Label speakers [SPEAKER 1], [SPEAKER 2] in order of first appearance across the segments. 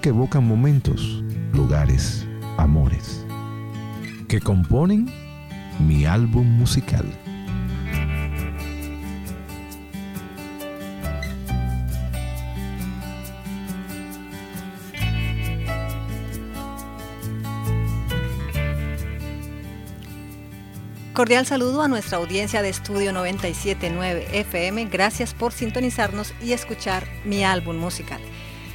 [SPEAKER 1] que evocan momentos, lugares, amores, que componen mi álbum musical.
[SPEAKER 2] Cordial saludo a nuestra audiencia de Estudio 979 FM. Gracias por sintonizarnos y escuchar mi álbum musical.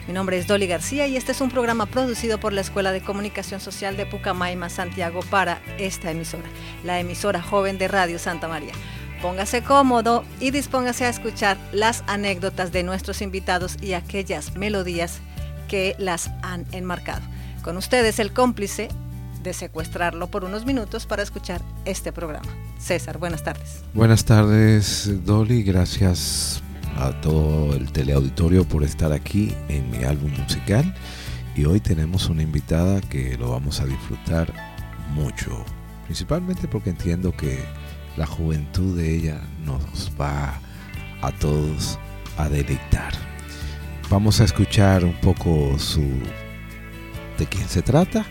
[SPEAKER 2] Mi nombre es Dolly García y este es un programa producido por la Escuela de Comunicación Social de Pucamaima, Santiago, para esta emisora, la emisora joven de Radio Santa María. Póngase cómodo y dispóngase a escuchar las anécdotas de nuestros invitados y aquellas melodías que las han enmarcado. Con ustedes el cómplice de secuestrarlo por unos minutos para escuchar este programa. César, buenas tardes.
[SPEAKER 1] Buenas tardes, Dolly. Gracias a todo el teleauditorio por estar aquí en mi álbum musical. Y hoy tenemos una invitada que lo vamos a disfrutar mucho. Principalmente porque entiendo que la juventud de ella nos va a todos a deleitar. Vamos a escuchar un poco su de quién se trata.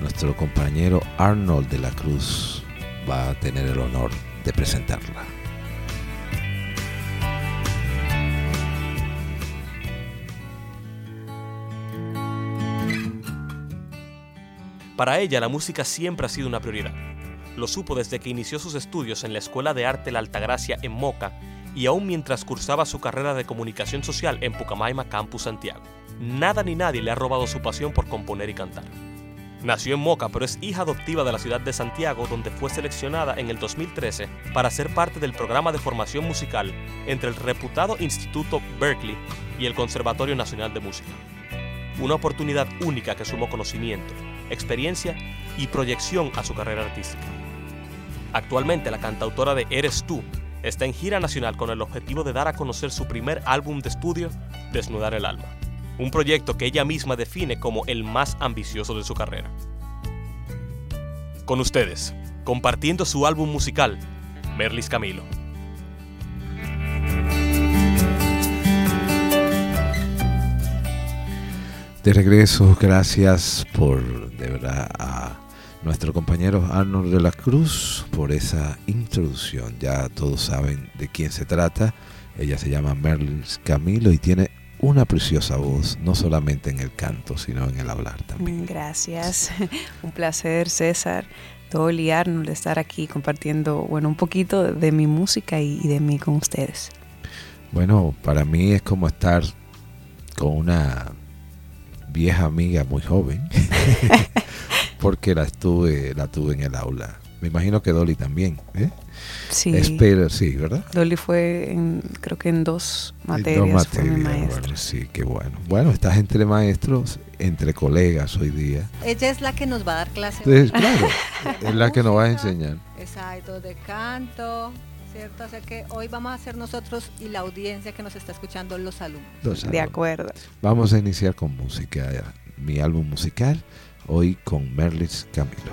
[SPEAKER 1] Nuestro compañero Arnold de la Cruz va a tener el honor de presentarla.
[SPEAKER 3] Para ella la música siempre ha sido una prioridad. Lo supo desde que inició sus estudios en la Escuela de Arte La Altagracia en Moca y aún mientras cursaba su carrera de comunicación social en Pucamaima Campus Santiago. Nada ni nadie le ha robado su pasión por componer y cantar. Nació en Moca, pero es hija adoptiva de la ciudad de Santiago, donde fue seleccionada en el 2013 para ser parte del programa de formación musical entre el reputado Instituto Berkeley y el Conservatorio Nacional de Música. Una oportunidad única que sumó conocimiento, experiencia y proyección a su carrera artística. Actualmente la cantautora de Eres tú está en gira nacional con el objetivo de dar a conocer su primer álbum de estudio, Desnudar el Alma un proyecto que ella misma define como el más ambicioso de su carrera. Con ustedes, compartiendo su álbum musical, Merlis Camilo.
[SPEAKER 1] De regreso, gracias por de verdad a nuestro compañero Arnold de la Cruz por esa introducción. Ya todos saben de quién se trata. Ella se llama Merlis Camilo y tiene una preciosa voz, no solamente en el canto, sino en el hablar también.
[SPEAKER 4] Gracias, un placer César, Dolly, Arnold, estar aquí compartiendo, bueno, un poquito de mi música y de mí con ustedes.
[SPEAKER 1] Bueno, para mí es como estar con una vieja amiga muy joven, porque la estuve, la tuve en el aula. Me imagino que Dolly también, ¿eh?
[SPEAKER 4] Sí.
[SPEAKER 1] Espero, sí, ¿verdad?
[SPEAKER 4] Dolly fue, en, creo que en dos materias.
[SPEAKER 1] En dos materias,
[SPEAKER 4] fue mi maestra.
[SPEAKER 1] bueno, sí, qué bueno. Bueno, estás entre maestros, entre colegas hoy día.
[SPEAKER 2] Ella es la que nos va a dar clase.
[SPEAKER 1] Entonces, claro, es la que nos va a enseñar.
[SPEAKER 2] Exacto, de canto, ¿cierto? O sea que hoy vamos a hacer nosotros y la audiencia que nos está escuchando los alumnos.
[SPEAKER 1] Los
[SPEAKER 4] De
[SPEAKER 1] alumnos.
[SPEAKER 4] acuerdo.
[SPEAKER 1] Vamos a iniciar con música, mi álbum musical, hoy con Merlis Camilo.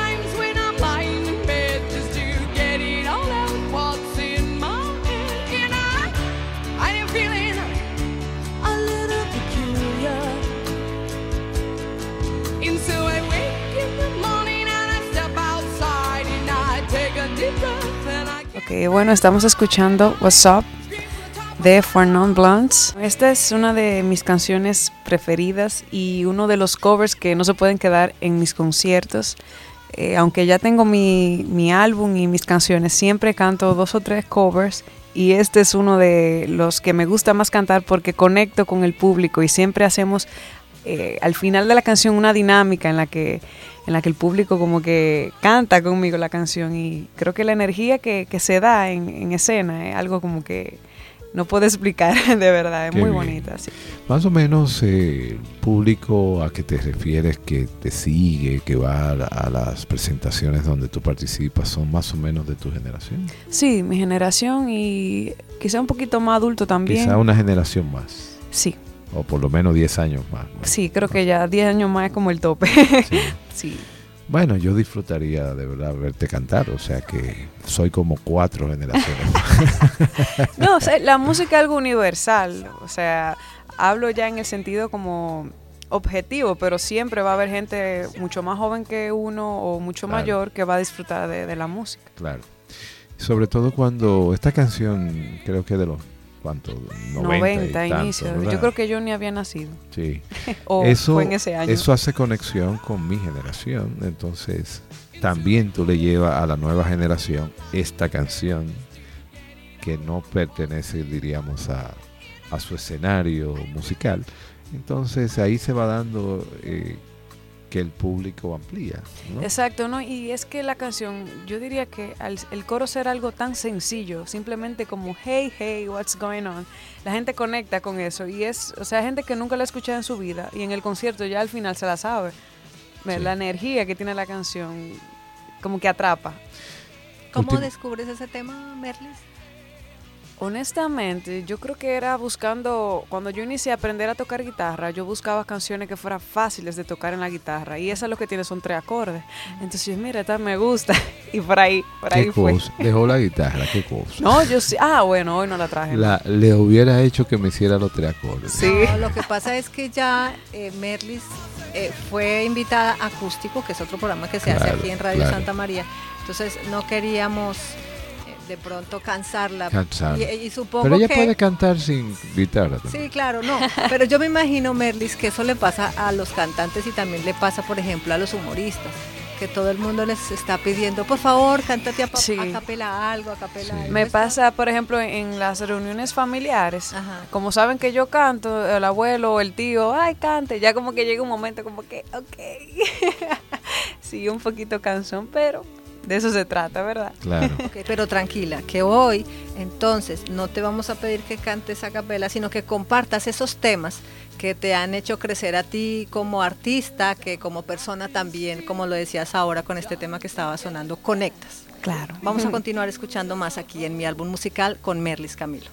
[SPEAKER 4] Bueno, estamos escuchando What's Up de For Non Blondes. Esta es una de mis canciones preferidas y uno de los covers que no se pueden quedar en mis conciertos. Eh, aunque ya tengo mi, mi álbum y mis canciones, siempre canto dos o tres covers y este es uno de los que me gusta más cantar porque conecto con el público y siempre hacemos eh, al final de la canción una dinámica en la que en la que el público como que canta conmigo la canción y creo que la energía que, que se da en, en escena es algo como que no puedo explicar de verdad, es
[SPEAKER 1] Qué
[SPEAKER 4] muy
[SPEAKER 1] bien.
[SPEAKER 4] bonita. sí.
[SPEAKER 1] Más o menos eh, el público a que te refieres, que te sigue, que va a, a las presentaciones donde tú participas, son más o menos de tu generación.
[SPEAKER 4] Sí, mi generación y quizá un poquito más adulto también.
[SPEAKER 1] Quizá una generación más,
[SPEAKER 4] Sí,
[SPEAKER 1] o por lo menos 10 años más.
[SPEAKER 4] sí, creo que ya 10 años más es como el tope.
[SPEAKER 1] Sí.
[SPEAKER 4] sí.
[SPEAKER 1] Bueno, yo disfrutaría de verdad verte cantar, o sea que soy como cuatro generaciones.
[SPEAKER 4] No, o sea, la música es algo universal. O sea, hablo ya en el sentido como objetivo, pero siempre va a haber gente mucho más joven que uno o mucho
[SPEAKER 1] Claro.
[SPEAKER 4] mayor que va a disfrutar de, de la música.
[SPEAKER 1] claro. Sobre todo cuando esta canción, creo que de los, ¿cuántos? 90,
[SPEAKER 4] 90,
[SPEAKER 1] y tantos,
[SPEAKER 4] inicio.
[SPEAKER 1] ¿verdad?
[SPEAKER 4] Yo creo que yo ni había nacido.
[SPEAKER 1] Sí.
[SPEAKER 4] O
[SPEAKER 1] eso,
[SPEAKER 4] fue en ese año.
[SPEAKER 1] eso hace conexión con mi generación. Entonces, también tú le llevas a la nueva generación esta canción que no pertenece, diríamos, a, a su escenario musical. Entonces, ahí se va dando eh, que el público amplía. ¿no?
[SPEAKER 4] Exacto, ¿no? Y es que la canción, yo diría que al el coro ser algo tan sencillo, simplemente como hey, hey, what's going on, la gente conecta con eso. Y es, o sea, hay gente que nunca la ha escuchado en su vida y en el concierto ya al final se la sabe.
[SPEAKER 1] Sí.
[SPEAKER 4] La energía que tiene la canción como que atrapa.
[SPEAKER 2] ¿Cómo
[SPEAKER 1] Ultim-
[SPEAKER 2] descubres ese tema, Merlis?
[SPEAKER 4] Honestamente, yo creo que era buscando, cuando yo inicié a aprender a tocar guitarra, yo buscaba canciones que fueran fáciles de tocar en la guitarra y esa es lo que tiene son tres acordes. Entonces, mira, esta me gusta y por ahí, por ahí
[SPEAKER 1] ¿Qué
[SPEAKER 4] fue.
[SPEAKER 1] cosa? Dejó la guitarra, qué cosa.
[SPEAKER 4] No, yo sí. Ah, bueno, hoy no la traje.
[SPEAKER 1] La, le hubiera hecho que me hiciera los tres acordes.
[SPEAKER 4] Sí.
[SPEAKER 2] No, lo que pasa es que ya eh, Merlis eh, fue invitada a Acústico, que es otro programa que se hace aquí en Radio
[SPEAKER 1] claro.
[SPEAKER 2] Santa María. Entonces no queríamos de pronto cansarla.
[SPEAKER 1] Cansarla.
[SPEAKER 2] Y, y supongo
[SPEAKER 1] Pero ella
[SPEAKER 2] que...
[SPEAKER 1] puede cantar sin guitarra también.
[SPEAKER 2] Sí, claro, no. Pero yo me imagino, Merlis, que eso le pasa a los cantantes y también le pasa, por ejemplo, a los humoristas. Que todo el mundo les está pidiendo, por favor, cántate a,
[SPEAKER 4] Sí.
[SPEAKER 2] a capela algo, a capela
[SPEAKER 1] Sí.
[SPEAKER 2] algo.
[SPEAKER 4] Me pasa, por ejemplo, en las reuniones familiares,
[SPEAKER 2] Ajá.
[SPEAKER 4] como saben que yo canto, el abuelo o el tío, ay, cante, ya como que llega un momento como que, ok, sí, un poquito canción, pero de eso se trata, ¿verdad?
[SPEAKER 1] Claro.
[SPEAKER 2] Pero tranquila, que hoy entonces no te vamos a pedir que cantes a capela, sino que compartas esos temas que te han hecho crecer a ti como artista, que como persona también, como lo decías ahora con este tema que estaba sonando, conectas.
[SPEAKER 4] Claro.
[SPEAKER 2] Vamos a continuar escuchando más aquí en mi álbum musical con Merlis Camilo.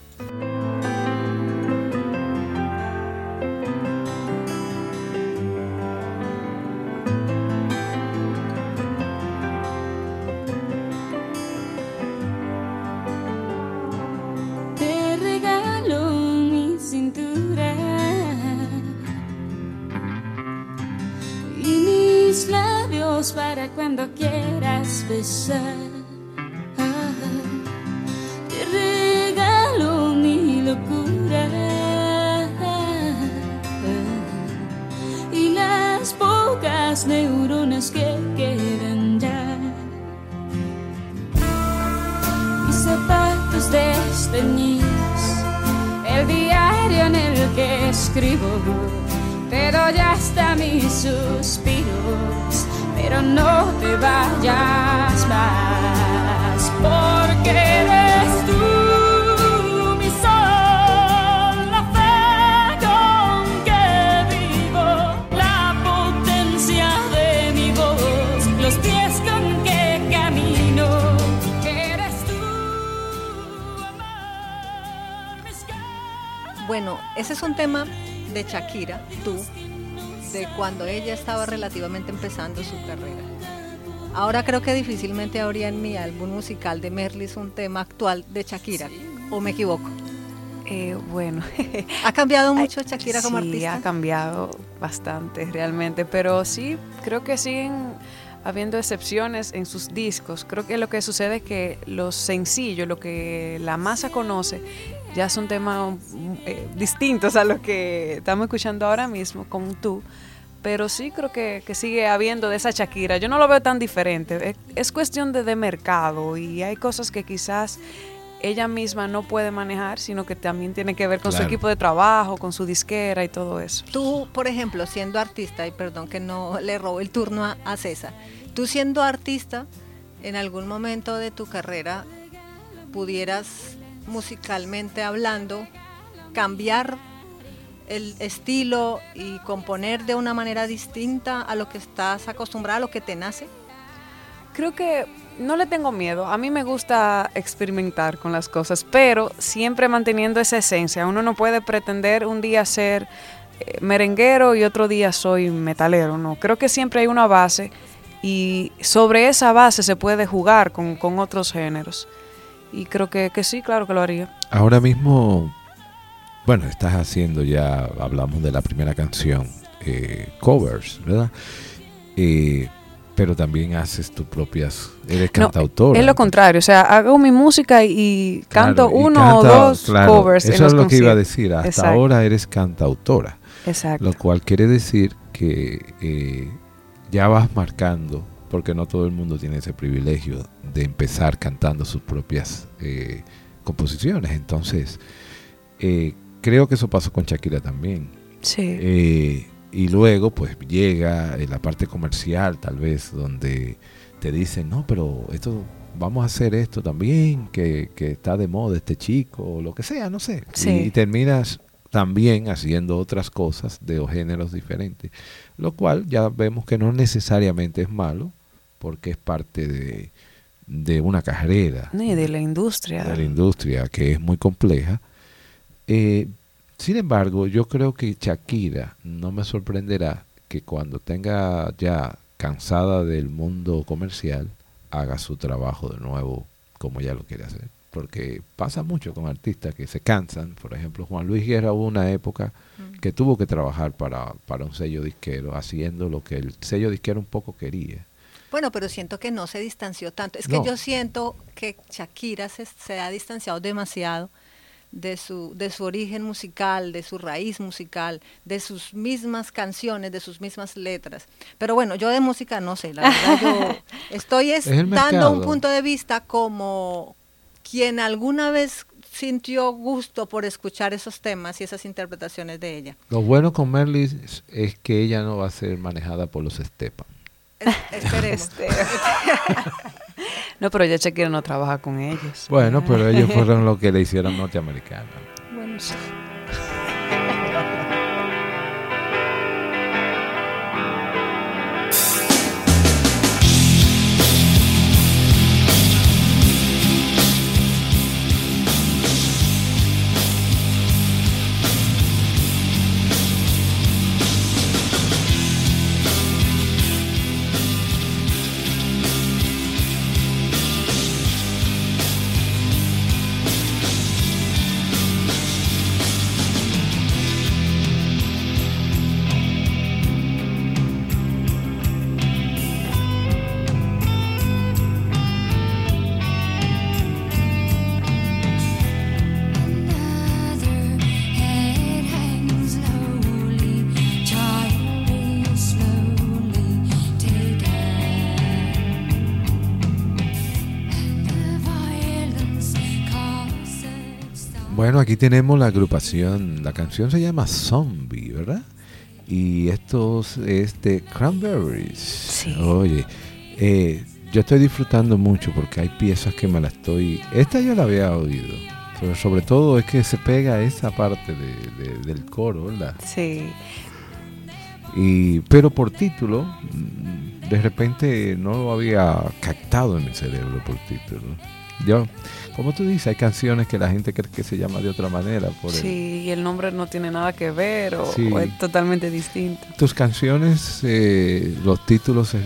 [SPEAKER 5] Cuando quieras besar. Te regalo mi locura. Y las pocas neuronas que quedan ya. Mis zapatos desteñidos, el diario en el que escribo, te doy hasta mis suspiros, pero no te vayas más, porque eres tú mi sol, la fe con que vivo, la potencia de mi voz, los pies con que camino. Eres tú, amor, mis
[SPEAKER 2] Bueno, ese es un tema de Shakira, tú, de cuando ella estaba relativamente empezando su carrera. Ahora creo que difícilmente habría en mi álbum musical de Merlis un tema actual de Shakira, o me equivoco.
[SPEAKER 4] Eh, bueno,
[SPEAKER 2] ¿Ha cambiado mucho Shakira como
[SPEAKER 4] sí,
[SPEAKER 2] artista?
[SPEAKER 4] ha cambiado bastante realmente, pero sí, creo que siguen habiendo excepciones en sus discos. Creo que lo que sucede es que los sencillos, lo que la masa conoce, ya son temas mm, eh, distintos a los que estamos escuchando ahora mismo con tú. Pero sí creo que, que sigue habiendo de esa Shakira. Yo no lo veo tan diferente. Es, es cuestión de, de mercado y hay cosas que quizás ella misma no puede manejar, sino que también tiene que ver con su equipo de trabajo, con su disquera y todo eso.
[SPEAKER 2] Tú, por ejemplo, siendo artista, y perdón que no le robo el turno a, a César, tú siendo artista, en algún momento de tu carrera pudieras, musicalmente hablando, cambiar el estilo y componer de una manera distinta a lo que estás acostumbrada, a lo que te nace?
[SPEAKER 4] Creo que no le tengo miedo. A mí me gusta experimentar con las cosas, pero siempre manteniendo esa esencia. Uno no puede pretender un día ser eh, merenguero y otro día soy metalero, no. Creo que siempre hay una base y sobre esa base se puede jugar con, con otros géneros. Y creo que, que sí, claro que lo haría.
[SPEAKER 1] Ahora mismo, bueno, estás haciendo ya, hablamos de la primera canción, eh, covers, ¿verdad? Eh, pero también haces tus propias, eres
[SPEAKER 4] No,
[SPEAKER 1] cantautora.
[SPEAKER 4] Es lo contrario, o sea, hago mi música y, canto
[SPEAKER 1] Claro, y
[SPEAKER 4] uno
[SPEAKER 1] canta-
[SPEAKER 4] o dos
[SPEAKER 1] claro,
[SPEAKER 4] covers en
[SPEAKER 1] Eso
[SPEAKER 4] los
[SPEAKER 1] es lo que iba a decir. Hasta
[SPEAKER 4] Exacto.
[SPEAKER 1] ahora eres cantautora.
[SPEAKER 4] Exacto.
[SPEAKER 1] Lo cual quiere decir que eh, ya vas marcando, porque no todo el mundo tiene ese privilegio de empezar cantando sus propias eh, composiciones. Entonces, eh, creo que eso pasó con Shakira también.
[SPEAKER 4] Sí.
[SPEAKER 1] Eh, y luego, pues llega en la parte comercial, tal vez, donde te dicen, no, pero esto, vamos a hacer esto también, que, que está de moda este chico, o lo que sea, no sé.
[SPEAKER 4] Sí.
[SPEAKER 1] Y, terminas también haciendo otras cosas de géneros diferentes, lo cual ya vemos que no necesariamente es malo, porque es parte de, de una carrera
[SPEAKER 4] Ni de la industria.
[SPEAKER 1] de la industria que es muy compleja. Eh, sin embargo, yo creo que Shakira no me sorprenderá que cuando tenga ya cansada del mundo comercial, haga su trabajo de nuevo como ella lo quiere hacer. Porque pasa mucho con artistas que se cansan. Por ejemplo, Juan Luis Guerra hubo una época que tuvo que trabajar para, para un sello disquero, haciendo lo que el sello disquero un poco quería.
[SPEAKER 2] Bueno, pero siento que no se distanció tanto. Es
[SPEAKER 1] No.
[SPEAKER 2] que yo siento que Shakira se, se ha distanciado demasiado de su, de su origen musical, de su raíz musical, de sus mismas canciones, de sus mismas letras. Pero bueno, yo de música no sé, la verdad yo estoy es dando un punto de vista como quien alguna vez sintió gusto por escuchar esos temas y esas interpretaciones de ella.
[SPEAKER 1] Lo bueno con Merly es, que ella no va a ser manejada por los Stepan.
[SPEAKER 2] Es- esperemos.
[SPEAKER 4] Este, no, pero ya Shakira no trabaja con ellos.
[SPEAKER 1] Bueno, pero ellos fueron los que le hicieron norteamericana.
[SPEAKER 4] Bueno, sí.
[SPEAKER 1] Aquí tenemos la agrupación. La canción se llama Zombie, ¿verdad? Y esto es de Cranberries.
[SPEAKER 4] Sí.
[SPEAKER 1] Oye, eh, yo estoy disfrutando mucho porque hay piezas que me la estoy. Esta yo la había oído. Pero sobre todo es que se pega esa parte de- de- del coro, ¿verdad?
[SPEAKER 4] Sí.
[SPEAKER 1] Y, pero por título, de repente no lo había captado en mi cerebro por título. Yo, como tú dices, hay canciones que la gente cree que se llama de otra manera. Por el-
[SPEAKER 4] Sí, y el nombre no tiene nada que ver o,
[SPEAKER 1] Sí.
[SPEAKER 4] o es totalmente distinto.
[SPEAKER 1] Tus canciones, eh, los títulos eh,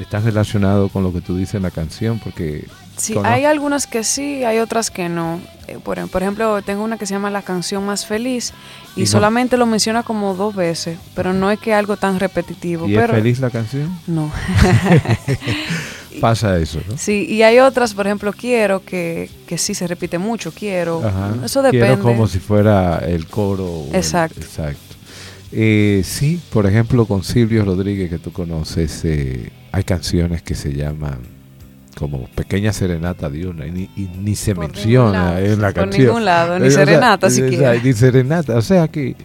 [SPEAKER 1] están relacionados con lo que tú dices en la canción, porque
[SPEAKER 4] Sí, hay algunas que sí, hay otras que no. Eh, Por, por ejemplo, tengo una que se llama La canción más feliz y,
[SPEAKER 1] Y no.
[SPEAKER 4] solamente lo menciona como dos veces, pero no es que algo tan repetitivo.
[SPEAKER 1] ¿y es
[SPEAKER 4] pero
[SPEAKER 1] feliz la canción?
[SPEAKER 4] No.
[SPEAKER 1] pasa eso, ¿no?
[SPEAKER 4] Sí, y hay otras, por ejemplo, quiero, que, que sí se repite mucho, quiero.
[SPEAKER 1] Ajá.
[SPEAKER 4] Eso depende.
[SPEAKER 1] Quiero como si fuera el coro. el-
[SPEAKER 4] Exacto.
[SPEAKER 1] exacto. Eh, sí, por ejemplo, con Silvio Rodríguez, que tú conoces, eh, hay canciones que se llaman como Pequeña Serenata diurna y ni, y ni se
[SPEAKER 2] Por
[SPEAKER 1] menciona
[SPEAKER 2] lado.
[SPEAKER 1] en la
[SPEAKER 4] Por
[SPEAKER 1] canción.
[SPEAKER 4] ningún lado, ni
[SPEAKER 1] Eh,
[SPEAKER 4] serenata
[SPEAKER 1] eh, o sea,
[SPEAKER 4] siquiera.
[SPEAKER 1] ni serenata, o sea que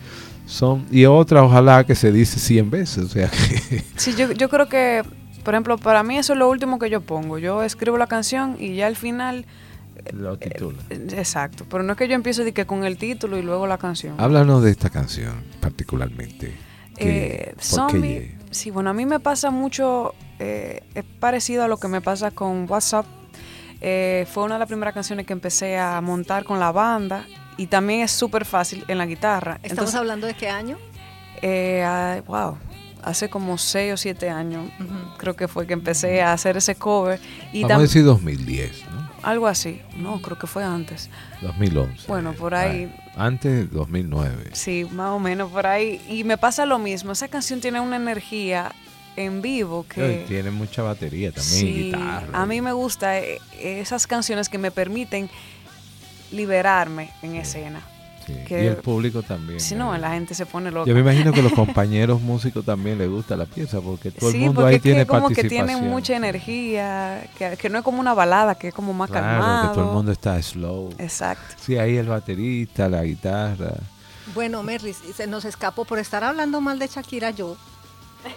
[SPEAKER 1] son y otra ojalá que se dice 100 veces, o sea que
[SPEAKER 4] Sí, yo, yo creo que, por ejemplo, para mí eso es lo último que yo pongo. Yo escribo la canción y ya al final,
[SPEAKER 1] lo titula.
[SPEAKER 4] eh, exacto. Pero no es que yo empiece de que con el título y luego la canción.
[SPEAKER 1] Háblanos de esta canción particularmente. que-
[SPEAKER 4] Eh,
[SPEAKER 1] ¿por qué
[SPEAKER 4] Zombie, sí, bueno, a mí me pasa mucho, eh, es parecido a lo que me pasa con WhatsApp. Eh, fue una de las primeras canciones que empecé a montar con la banda y también es súper fácil en la guitarra.
[SPEAKER 2] ¿Estamos
[SPEAKER 4] Entonces,
[SPEAKER 2] hablando de qué año?
[SPEAKER 4] eh, ah, wow, hace como 6 o 7 años creo que fue que empecé a hacer ese cover y
[SPEAKER 1] Vamos a decir 2010, ¿no?
[SPEAKER 4] algo así. No, creo que fue antes.
[SPEAKER 1] 2011.
[SPEAKER 4] Bueno, por ahí.
[SPEAKER 1] Bueno, antes 2009.
[SPEAKER 4] Sí, más o menos por ahí. Y me pasa lo mismo. Esa canción tiene una energía en vivo que...
[SPEAKER 1] Tiene mucha batería también, y
[SPEAKER 4] Sí,
[SPEAKER 1] guitarra.
[SPEAKER 4] a mí me gusta eh, esas canciones que me permiten liberarme en escena.
[SPEAKER 1] Sí,
[SPEAKER 4] que-
[SPEAKER 1] Y el público también.
[SPEAKER 4] Si
[SPEAKER 1] eh.
[SPEAKER 4] no, la gente se pone loca.
[SPEAKER 1] Yo me imagino que los compañeros músicos también les gusta la pieza porque todo
[SPEAKER 4] sí,
[SPEAKER 1] el mundo ahí
[SPEAKER 4] es que
[SPEAKER 1] tiene
[SPEAKER 4] como que
[SPEAKER 1] participación.
[SPEAKER 4] tiene mucha energía, que, que no es como una balada, que es como más
[SPEAKER 1] Claro,
[SPEAKER 4] calmado.
[SPEAKER 1] que todo el mundo está slow.
[SPEAKER 4] Exacto.
[SPEAKER 1] Sí, ahí el baterista, la guitarra.
[SPEAKER 2] Bueno, Merlis, se nos escapó por estar hablando mal de Shakira yo.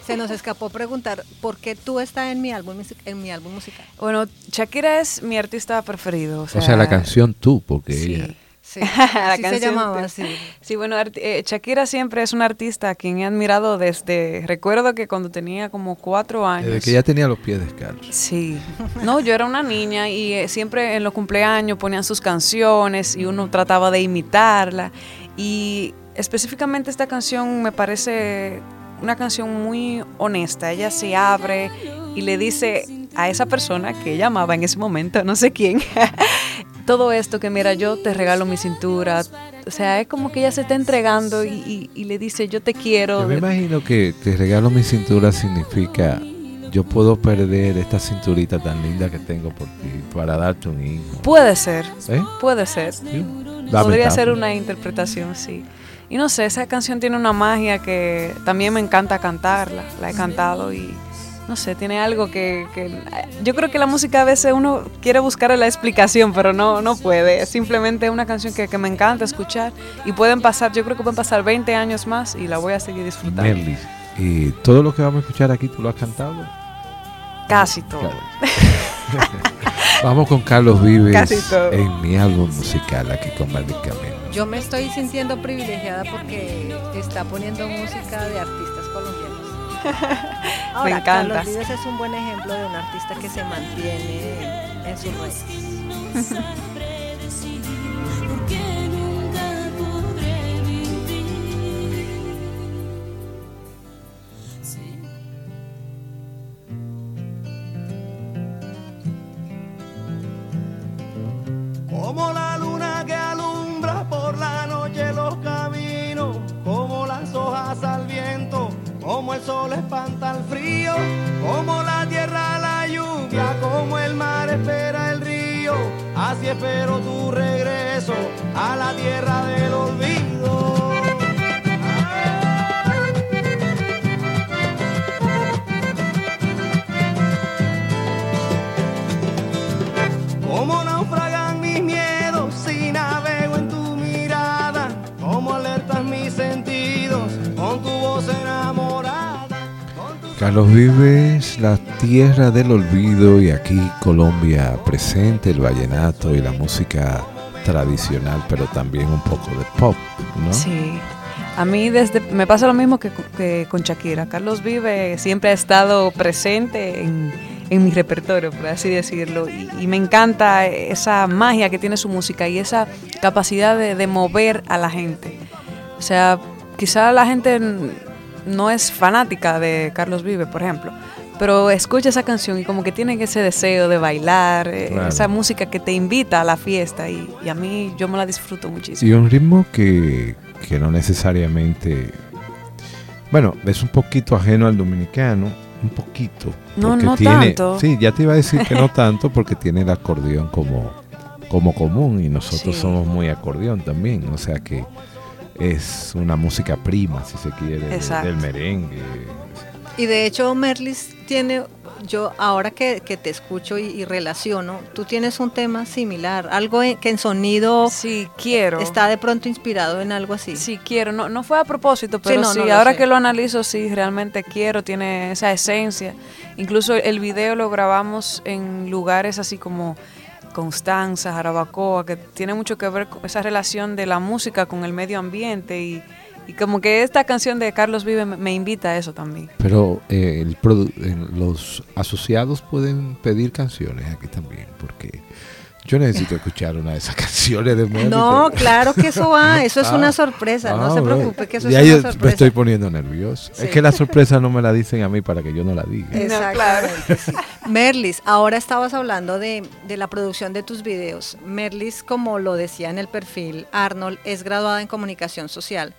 [SPEAKER 2] Se nos escapó preguntar por qué tú estás en mi álbum en mi álbum musical.
[SPEAKER 4] Bueno, Shakira es mi artista preferido. O sea,
[SPEAKER 1] o sea, la canción tú, porque
[SPEAKER 4] sí.
[SPEAKER 1] ella...
[SPEAKER 2] Sí,
[SPEAKER 4] La
[SPEAKER 2] así se
[SPEAKER 4] canción
[SPEAKER 2] llamaba así.
[SPEAKER 4] Sí, bueno, eh, Shakira siempre es una artista a quien he admirado desde, recuerdo que cuando tenía como cuatro años.
[SPEAKER 1] Desde que ella tenía los pies descalzos.
[SPEAKER 4] Sí, no, yo era una niña y eh, siempre en los cumpleaños ponían sus canciones y uno trataba de imitarla. Y específicamente esta canción me parece una canción muy honesta. Ella se abre y le dice a esa persona que ella amaba en ese momento, no sé quién, todo esto que mira, yo te regalo mi cintura. O sea, es como que ella se está entregando y, y- y le dice, yo te quiero.
[SPEAKER 1] Yo me imagino que te regalo mi cintura significa yo puedo perder esta cinturita tan linda que tengo por ti para darte un hijo.
[SPEAKER 4] Puede ser,
[SPEAKER 1] ¿Eh?
[SPEAKER 4] puede ser.
[SPEAKER 1] Sí.
[SPEAKER 4] Podría ser una interpretación, sí. Y no sé, esa canción tiene una magia que también me encanta cantarla. La he cantado y no sé, tiene algo que, que- yo creo que la música a veces uno quiere buscar la explicación, pero no, no puede. Es simplemente una canción que, que me encanta escuchar y pueden pasar, yo creo que pueden pasar 20 años más y la voy a seguir disfrutando.
[SPEAKER 1] Merlis, y todo lo que vamos a escuchar aquí, ¿tú lo has cantado?
[SPEAKER 4] Casi todo.
[SPEAKER 1] Vamos con Carlos Vives en mi álbum musical aquí con Medicamento.
[SPEAKER 2] Yo me estoy sintiendo privilegiada porque está poniendo música de artistas colombianos. Ahora,
[SPEAKER 4] Me encanta.
[SPEAKER 2] Carlos Vives es un buen ejemplo de un artista que se mantiene en, en sus raíces.
[SPEAKER 1] Vives, la tierra del olvido y aquí Colombia presente, el vallenato y la música tradicional, pero también un poco de pop, ¿no?
[SPEAKER 4] Sí. A mí desde me pasa lo mismo que, que con Shakira. Carlos Vive siempre ha estado presente en, en mi repertorio, por así decirlo, y, me encanta esa magia que tiene su música y esa capacidad de, de mover a la gente. O sea, quizá la gente no es fanática de Carlos Vive, por ejemplo, pero escucha esa canción y como que tiene ese deseo de bailar, eh,
[SPEAKER 1] Claro.
[SPEAKER 4] esa música que te invita a la fiesta y, y a mí yo me la disfruto muchísimo.
[SPEAKER 1] Y un ritmo que, que no necesariamente, bueno, es un poquito ajeno al dominicano, un poquito.
[SPEAKER 4] No, no
[SPEAKER 1] tiene,
[SPEAKER 4] tanto.
[SPEAKER 1] Sí, ya te iba a decir que no tanto porque tiene el acordeón como, como común y nosotros
[SPEAKER 4] Sí.
[SPEAKER 1] somos muy acordeón también. O sea que es una música prima, si se quiere,
[SPEAKER 4] Exacto.
[SPEAKER 1] del merengue.
[SPEAKER 2] Y de hecho, Merlis tiene, yo ahora que, que te escucho y, y relaciono, tú tienes un tema similar, algo en- que en sonido
[SPEAKER 4] Sí, quiero.
[SPEAKER 2] está de pronto inspirado en algo así.
[SPEAKER 4] Sí, quiero. No, no fue a propósito, pero
[SPEAKER 2] no,
[SPEAKER 4] sí,
[SPEAKER 2] no lo
[SPEAKER 4] ahora que lo analizo, sí, realmente quiero, tiene esa esencia. Incluso el video lo grabamos en lugares así como Constanza, Jarabacoa, que tiene mucho que ver con esa relación de la música con el medio ambiente y, como que esta canción de Carlos Vive me, invita a eso también.
[SPEAKER 1] Pero eh, eh, los asociados pueden pedir canciones aquí también, porque yo necesito escuchar una de esas canciones de Merlis.
[SPEAKER 2] No, claro que eso va, eso es
[SPEAKER 1] Ah,
[SPEAKER 2] una sorpresa, no
[SPEAKER 1] Ah,
[SPEAKER 2] se preocupe que eso
[SPEAKER 1] Ya
[SPEAKER 2] es una
[SPEAKER 1] me
[SPEAKER 2] sorpresa.
[SPEAKER 1] estoy poniendo nervioso.
[SPEAKER 2] Sí.
[SPEAKER 1] Es que la sorpresa no me la dicen a mí para que yo no la diga.
[SPEAKER 2] Exactamente, sí. Merlis, ahora estabas hablando de, de la producción de tus videos. Merlis, como lo decía en el perfil, Arnold es graduada en comunicación social.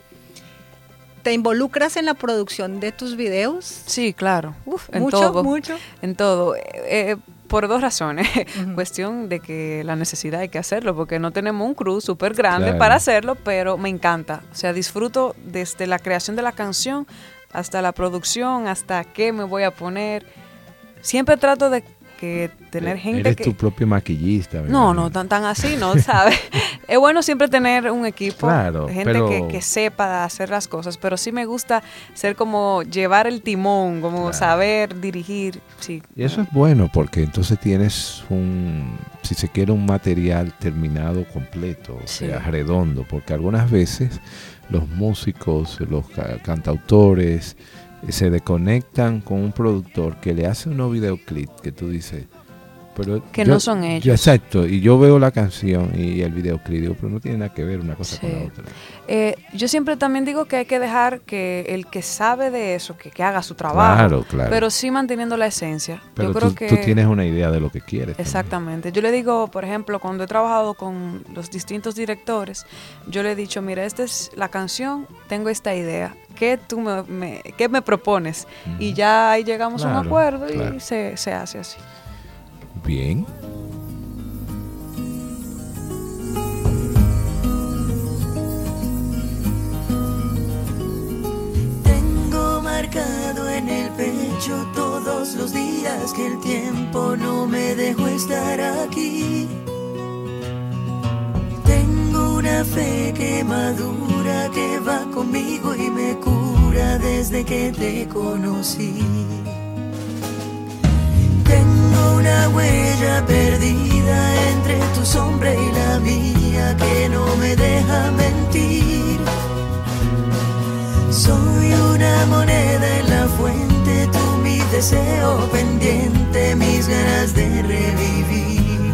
[SPEAKER 2] ¿Te involucras en la producción de tus videos?
[SPEAKER 4] Sí, claro. Uf, en
[SPEAKER 2] mucho,
[SPEAKER 4] todo.
[SPEAKER 2] mucho.
[SPEAKER 4] En todo. Eh, eh, por dos razones. Cuestión de que la necesidad hay que hacerlo, porque no tenemos un crew súper grande
[SPEAKER 1] Claro.
[SPEAKER 4] para hacerlo, pero me encanta. O sea, disfruto desde la creación de la canción hasta la producción, hasta qué me voy a poner. Siempre trato de que tener gente
[SPEAKER 1] Eh, Eres
[SPEAKER 4] que...
[SPEAKER 1] tu propio maquillista.
[SPEAKER 4] No, no, tan, tan así, ¿no? ¿Sabes? es bueno siempre tener un equipo,
[SPEAKER 1] Claro,
[SPEAKER 4] gente
[SPEAKER 1] pero-
[SPEAKER 4] que, que sepa hacer las cosas, pero sí me gusta ser como llevar el timón, como
[SPEAKER 1] Claro.
[SPEAKER 4] saber dirigir, sí.
[SPEAKER 1] Y eso es bueno porque entonces tienes un, si se quiere, un material terminado completo, o
[SPEAKER 4] Sí.
[SPEAKER 1] sea, redondo, porque algunas veces los músicos, los ca- cantautores, se desconectan con un productor que le hace unos videoclips que tú dices, pero
[SPEAKER 4] Que
[SPEAKER 1] yo-
[SPEAKER 4] no son ellos.
[SPEAKER 1] yo- exacto, y yo veo la canción y el videoclip, digo, pero no tiene nada que ver una cosa con la otra.
[SPEAKER 4] Eh, yo siempre también digo que hay que dejar que el que sabe de eso, que, que haga su trabajo,
[SPEAKER 1] Claro, claro.
[SPEAKER 4] pero sí manteniendo la esencia.
[SPEAKER 1] Pero
[SPEAKER 4] yo creo
[SPEAKER 1] tú,
[SPEAKER 4] que
[SPEAKER 1] tú tienes una idea de lo que quieres. también.
[SPEAKER 4] Exactamente. Yo le digo, por ejemplo, cuando he trabajado con los distintos directores, yo le he dicho, mira, esta es la canción, tengo esta idea, ¿qué tú me, me- qué me propones? Y ya ahí llegamos a un acuerdo y se, se hace así.
[SPEAKER 1] Bien.
[SPEAKER 6] Tengo marcado en el pecho todos los días que el tiempo no me dejó estar aquí. Tengo una fe que madura, que va conmigo y me cura desde que te conocí. Tengo una huella perdida entre tu sombra y la mía que no me deja mentir. Soy una moneda en la fuente, tú mi deseo pendiente, mis ganas de revivir.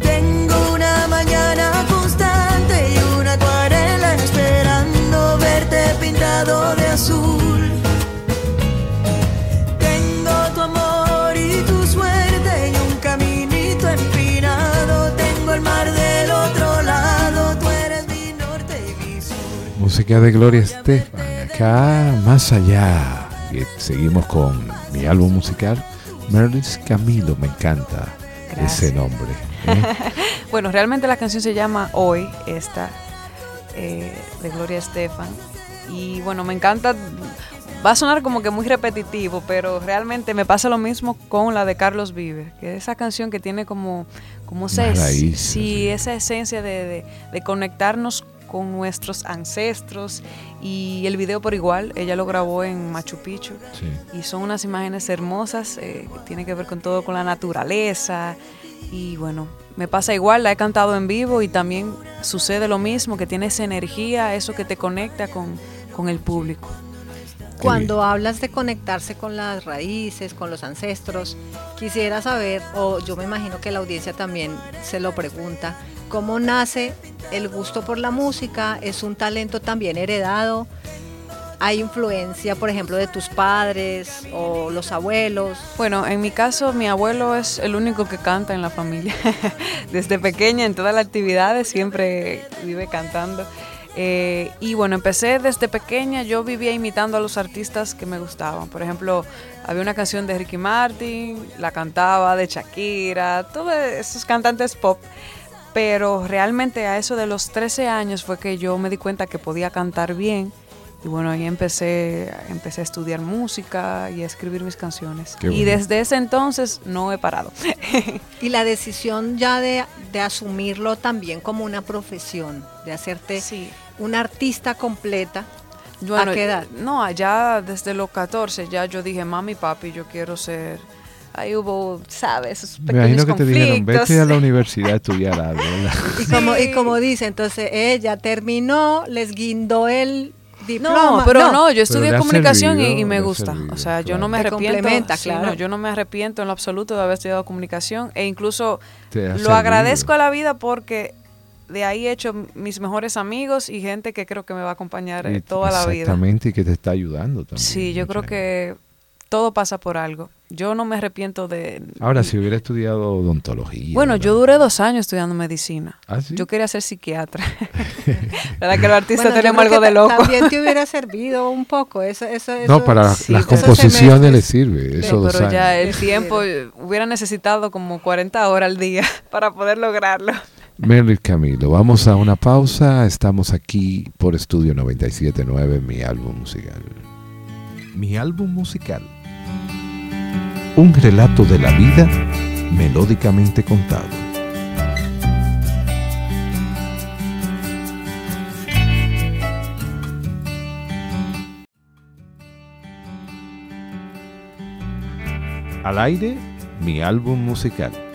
[SPEAKER 6] Tengo una mañana constante y una acuarela esperando verte pintado de azul.
[SPEAKER 1] Música de Gloria Estefan, acá más allá. Y seguimos con mi álbum musical, Merlis Camilo, me encanta ese nombre. ¿eh?
[SPEAKER 4] Bueno, realmente la canción se llama Hoy, esta, eh, de Gloria Estefan. Y bueno, me encanta. Va a sonar como que muy repetitivo, pero realmente me pasa lo mismo con la de Carlos Vive, que es esa canción que tiene como, como esa, sí,
[SPEAKER 1] sí.
[SPEAKER 4] esa esencia de, de- de conectarnos con nuestros ancestros y el video por igual, ella lo grabó en Machu Picchu
[SPEAKER 1] Sí.
[SPEAKER 4] y son unas imágenes hermosas, eh, que tiene que ver con todo, con la naturaleza. Y bueno, me pasa igual, la he cantado en vivo y también sucede lo mismo, que tiene esa energía, eso que te conecta con, con el público.
[SPEAKER 2] Cuando hablas de conectarse con las raíces, con los ancestros, quisiera saber, o yo me imagino que la audiencia también se lo pregunta, ¿cómo nace el gusto por la música? ¿Es un talento también heredado? ¿Hay influencia, por ejemplo, de tus padres o los abuelos?
[SPEAKER 4] Bueno, en mi caso, mi abuelo es el único que canta en la familia. Desde pequeña, en todas las actividades, siempre vive cantando. Eh, y bueno, empecé desde pequeña, yo vivía imitando a los artistas que me gustaban. Por ejemplo, había una canción de Ricky Martin, la cantaba de Shakira, todos esos cantantes pop. Pero realmente a eso de los 13 años fue que yo me di cuenta que podía cantar bien. Y bueno, ahí empecé, empecé a estudiar música y a escribir mis canciones. Y desde ese entonces no he parado.
[SPEAKER 2] Y la decisión ya de, de asumirlo también como una profesión, de hacerte
[SPEAKER 4] Sí.
[SPEAKER 2] Una artista completa.
[SPEAKER 4] Bueno,
[SPEAKER 2] ¿A qué edad?
[SPEAKER 4] No, allá desde los 14 ya yo dije, mami, papi, yo quiero ser... Ahí hubo, ¿sabes? Esos
[SPEAKER 1] Me
[SPEAKER 4] pequeños
[SPEAKER 1] imagino que te dijeron,
[SPEAKER 4] conflictos.
[SPEAKER 1] vete a la universidad a estudiar algo.
[SPEAKER 2] Y como, y como dice, entonces ella terminó, les guindó el diploma.
[SPEAKER 4] No, pero no, yo estudié comunicación y- me gusta.
[SPEAKER 1] servido,
[SPEAKER 4] o sea, yo no me
[SPEAKER 2] Te
[SPEAKER 4] arrepiento.
[SPEAKER 2] complementa,
[SPEAKER 4] sí,
[SPEAKER 2] claro.
[SPEAKER 4] no, yo no me arrepiento en lo absoluto de haber estudiado comunicación e incluso lo
[SPEAKER 1] servido.
[SPEAKER 4] agradezco a la vida porque de ahí he hecho mis mejores amigos y gente que creo que me va a acompañar eh,
[SPEAKER 1] Y-
[SPEAKER 4] toda la vida.
[SPEAKER 1] Exactamente, y que te está ayudando también.
[SPEAKER 4] Sí, yo creo que todo pasa por algo. Yo no me arrepiento de...
[SPEAKER 1] Ahora, si hubiera estudiado odontología.
[SPEAKER 4] Bueno,
[SPEAKER 1] ¿verdad?
[SPEAKER 4] yo duré dos años estudiando medicina.
[SPEAKER 1] ¿Ah, sí?
[SPEAKER 4] Yo quería ser psiquiatra. ¿Verdad que los artistas
[SPEAKER 2] Bueno,
[SPEAKER 4] tenemos algo de loco?
[SPEAKER 2] También te hubiera servido un poco. Eso, eso,
[SPEAKER 1] No,
[SPEAKER 2] eso-
[SPEAKER 1] para
[SPEAKER 4] sí,
[SPEAKER 1] las composiciones le sirve,
[SPEAKER 4] Sí,
[SPEAKER 1] esos dos
[SPEAKER 4] pero ya
[SPEAKER 1] años.
[SPEAKER 4] el tiempo eh, hubiera necesitado como 40 horas al día para poder lograrlo.
[SPEAKER 1] Merly Camilo, vamos a una pausa. Estamos aquí por Estudio 979, mi álbum musical. Mi álbum musical. Un relato de la vida melódicamente contado. Al aire, mi álbum musical.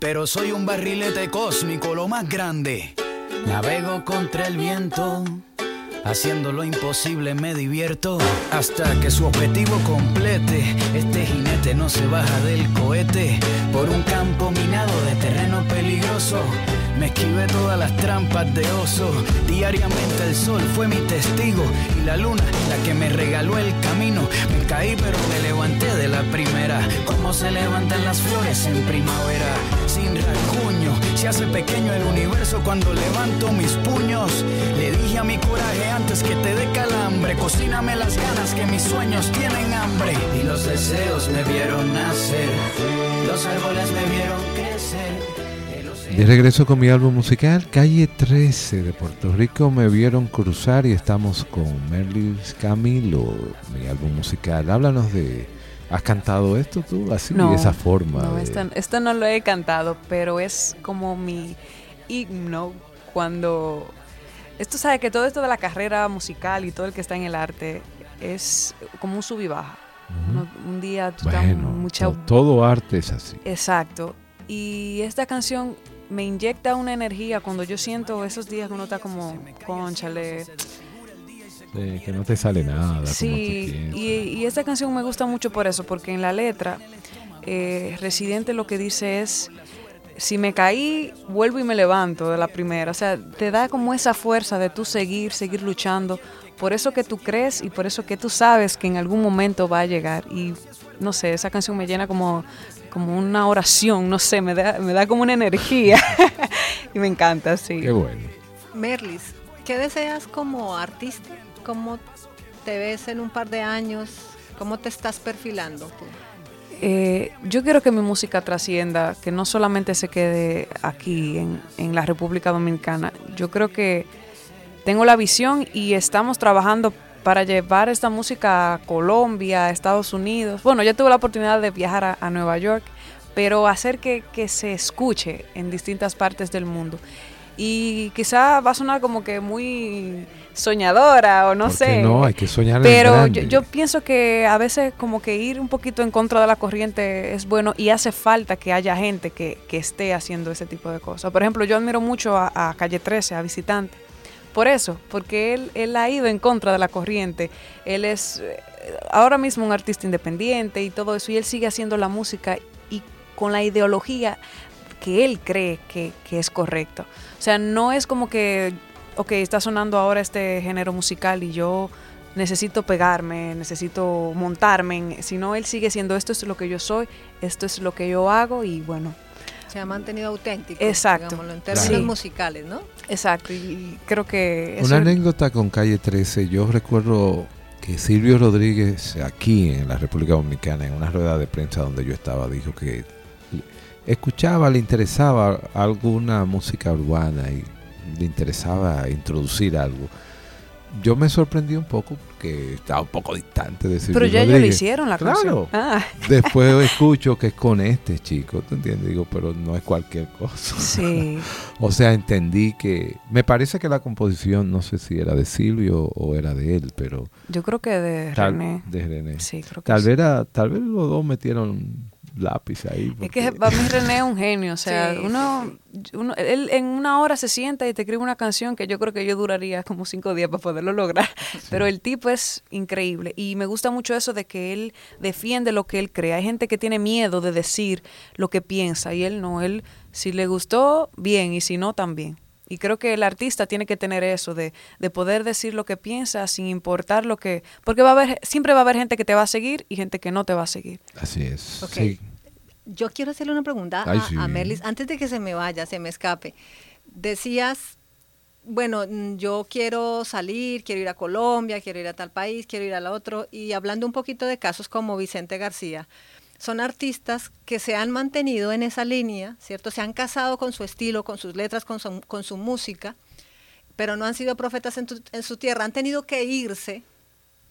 [SPEAKER 7] Pero soy un barrilete cósmico, lo más grande. Navego contra el viento, haciendo lo imposible me divierto. Hasta que su objetivo complete, este jinete no se baja del cohete. Por un campo minado de terreno peligroso, me esquivé todas las trampas de oso. Diariamente el sol fue mi testigo y la luna la que me regaló el camino. Me caí pero me levanté de la primera. Como se levantan las flores en primavera. Sin rasguño, se hace pequeño el universo cuando levanto mis puños. Le dije a mi coraje antes que te dé calambre. Cocíname las ganas que mis sueños tienen hambre. Y los deseos me vieron nacer. Los árboles me vieron crecer.
[SPEAKER 1] De regreso con mi álbum musical, Calle 13 de Puerto Rico, me vieron cruzar y estamos con Merlis Camilo, mi álbum musical. Háblanos de, ¿has cantado esto tú así, de esa forma?
[SPEAKER 4] No,
[SPEAKER 1] de-
[SPEAKER 4] esta no lo he cantado, pero es como mi himno cuando... Esto sabe que todo esto de la carrera musical y todo el que está en el arte es como un sub y baja. Un día tú estás
[SPEAKER 1] Bueno,
[SPEAKER 4] mucha...
[SPEAKER 1] to- todo arte es así.
[SPEAKER 4] Exacto. Y esta canción me inyecta una energía cuando yo siento esos días que uno está como, conchale.
[SPEAKER 1] Que no te sale nada.
[SPEAKER 4] Sí, y, y esta canción me gusta mucho por eso, porque en la letra, eh, Residente lo que dice es, si me caí, vuelvo y me levanto de la primera. O sea, te da como esa fuerza de tú seguir, seguir luchando, por eso que tú crees y por eso que tú sabes que en algún momento va a llegar. Y no sé, esa canción me llena como, como una oración, no sé, me da, me da como una energía. y me encanta, sí.
[SPEAKER 1] Qué bueno.
[SPEAKER 2] Merlis, ¿qué deseas como artista? ¿Cómo te ves en un par de años? ¿Cómo te estás perfilando tú?
[SPEAKER 4] Eh, yo quiero que mi música trascienda, que no solamente se quede aquí en, en la República Dominicana. Yo creo que tengo la visión y estamos trabajando para llevar esta música a Colombia, a Estados Unidos. Bueno, yo tuve la oportunidad de viajar a, a Nueva York, pero hacer que, que se escuche en distintas partes del mundo. Y quizá va a sonar como que muy soñadora o no
[SPEAKER 1] ¿Por qué
[SPEAKER 4] sé.
[SPEAKER 1] no? Hay que soñar
[SPEAKER 4] Pero yo, yo pienso que a veces como que ir un poquito en contra de la corriente es bueno y hace falta que haya gente que, que esté haciendo ese tipo de cosas. Por ejemplo, yo admiro mucho a, a Calle 13, a Visitante. Por eso, porque él, él ha ido en contra de la corriente. Él es eh, ahora mismo un artista independiente y todo eso, y él sigue haciendo la música y con la ideología que él cree que, que es correcto. O sea, no es como que, ok, está sonando ahora este género musical y yo necesito pegarme, necesito montarme, sino él sigue siendo esto es lo que yo soy, esto es lo que yo hago y bueno,
[SPEAKER 2] Se ha mantenido auténtico.
[SPEAKER 4] Exacto.
[SPEAKER 2] digámoslo, en términos musicales, ¿no?
[SPEAKER 4] exacto, y, creo que
[SPEAKER 1] Una anécdota con Calle 13, yo recuerdo que Silvio Rodríguez aquí en la República Dominicana, en una rueda de prensa donde yo estaba, dijo que escuchaba, le interesaba alguna música urbana y le interesaba introducir algo. Yo me sorprendí un poco porque estaba un poco distante de Silvio
[SPEAKER 4] Pero ya ellos lo hicieron la
[SPEAKER 1] Claro.
[SPEAKER 4] canción. Ah,
[SPEAKER 1] Después escucho que es con este chico, ¿te entiendes? Digo, pero no es cualquier cosa.
[SPEAKER 4] sí.
[SPEAKER 1] O sea, entendí que... Me parece que la composición, no sé si era de Silvio o era de él, pero...
[SPEAKER 4] Yo creo que de
[SPEAKER 1] tal-
[SPEAKER 4] René.
[SPEAKER 1] De René.
[SPEAKER 4] Sí, creo que
[SPEAKER 1] Tal
[SPEAKER 4] sí.
[SPEAKER 1] vez, era- tal vez los dos metieron lápiz ahí.
[SPEAKER 4] Es que para mí René es un genio, o sea,
[SPEAKER 2] Sí,
[SPEAKER 4] uno, uno- él en una hora se sienta y te escribe una canción que yo creo que yo duraría como cinco días para poderlo lograr, pero el tipo es increíble y me gusta mucho eso de que él defiende lo que él cree. Hay gente que tiene miedo de decir lo que piensa y él no, él si le gustó, bien, y si no, también. Y creo que el artista tiene que tener eso de, de poder decir lo que piensa sin importar lo que... Porque va a haber, siempre va a haber gente que te va a seguir y gente que no te va a seguir.
[SPEAKER 1] Así es. Sí.
[SPEAKER 2] Yo quiero hacerle una pregunta
[SPEAKER 1] Ay,
[SPEAKER 2] a,
[SPEAKER 1] sí.
[SPEAKER 2] a Merlis, antes de que se me vaya, se me escape. Decías, bueno, yo quiero salir, quiero ir a Colombia, quiero ir a tal país, quiero ir al otro, y hablando un poquito de casos como Vicente García, son artistas que se han mantenido en esa línea, ¿cierto? Se han casado con su estilo, con sus letras, con su, con su música, pero no han sido profetas en, tu- en su tierra, han tenido que irse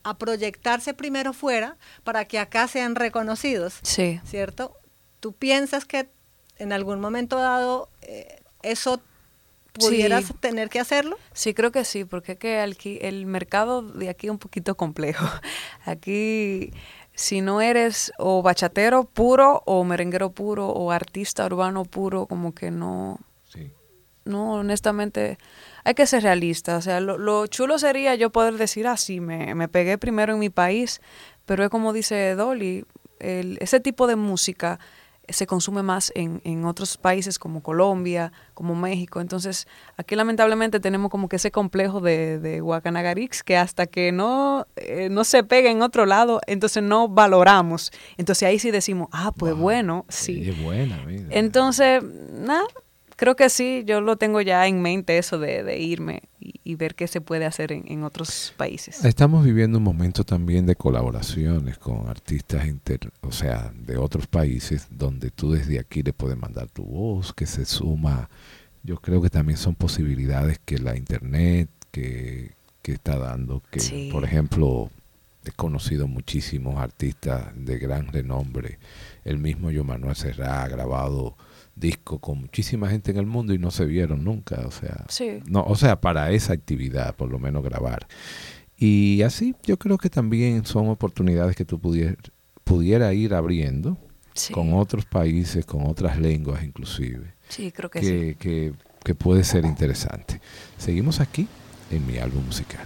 [SPEAKER 2] a proyectarse primero fuera para que acá sean reconocidos.
[SPEAKER 4] Sí.
[SPEAKER 2] ¿cierto? ¿Tú piensas que en algún momento dado eh, eso pudieras
[SPEAKER 4] Sí.
[SPEAKER 2] tener que hacerlo?
[SPEAKER 4] Sí, creo que sí, porque es que aquí, el mercado de aquí es un poquito complejo. Aquí, si no eres o bachatero puro, o merenguero puro, o artista urbano puro, como que no,
[SPEAKER 1] Sí.
[SPEAKER 4] no, honestamente, hay que ser realista. O sea, lo, lo chulo sería yo poder decir, ah, sí, me, me pegué primero en mi país, pero es como dice Dolly, el- ese tipo de música se consume más en, en otros países como Colombia, como México. Entonces, aquí lamentablemente tenemos como que ese complejo de, de Guacanagarix que hasta que no, eh, no se pega en otro lado, entonces no valoramos. Entonces ahí sí decimos, ah, pues bueno, sí.
[SPEAKER 1] Es buena, mira.
[SPEAKER 4] Entonces, nada, creo que sí, yo lo tengo ya en mente eso de, de irme y, y ver qué se puede hacer en, en otros países.
[SPEAKER 1] Estamos viviendo un momento también de colaboraciones con artistas inter, o sea, de otros países donde tú desde aquí le puedes mandar tu voz, que se suma. Yo creo que también son posibilidades que la internet que, que está dando, que
[SPEAKER 4] Sí.
[SPEAKER 1] por ejemplo he conocido muchísimos artistas de gran renombre. El mismo yo Manuel Serra ha grabado discos con muchísima gente en el mundo y no se vieron nunca, o sea,
[SPEAKER 4] Sí.
[SPEAKER 1] no, o sea, para esa actividad, por lo menos grabar. Y así yo creo que también son oportunidades que tú pudier, pudiera ir abriendo
[SPEAKER 4] Sí.
[SPEAKER 1] con otros países, con otras lenguas inclusive,
[SPEAKER 4] Sí, creo que sí.
[SPEAKER 1] que, que puede ser interesante. Seguimos aquí en mi álbum musical.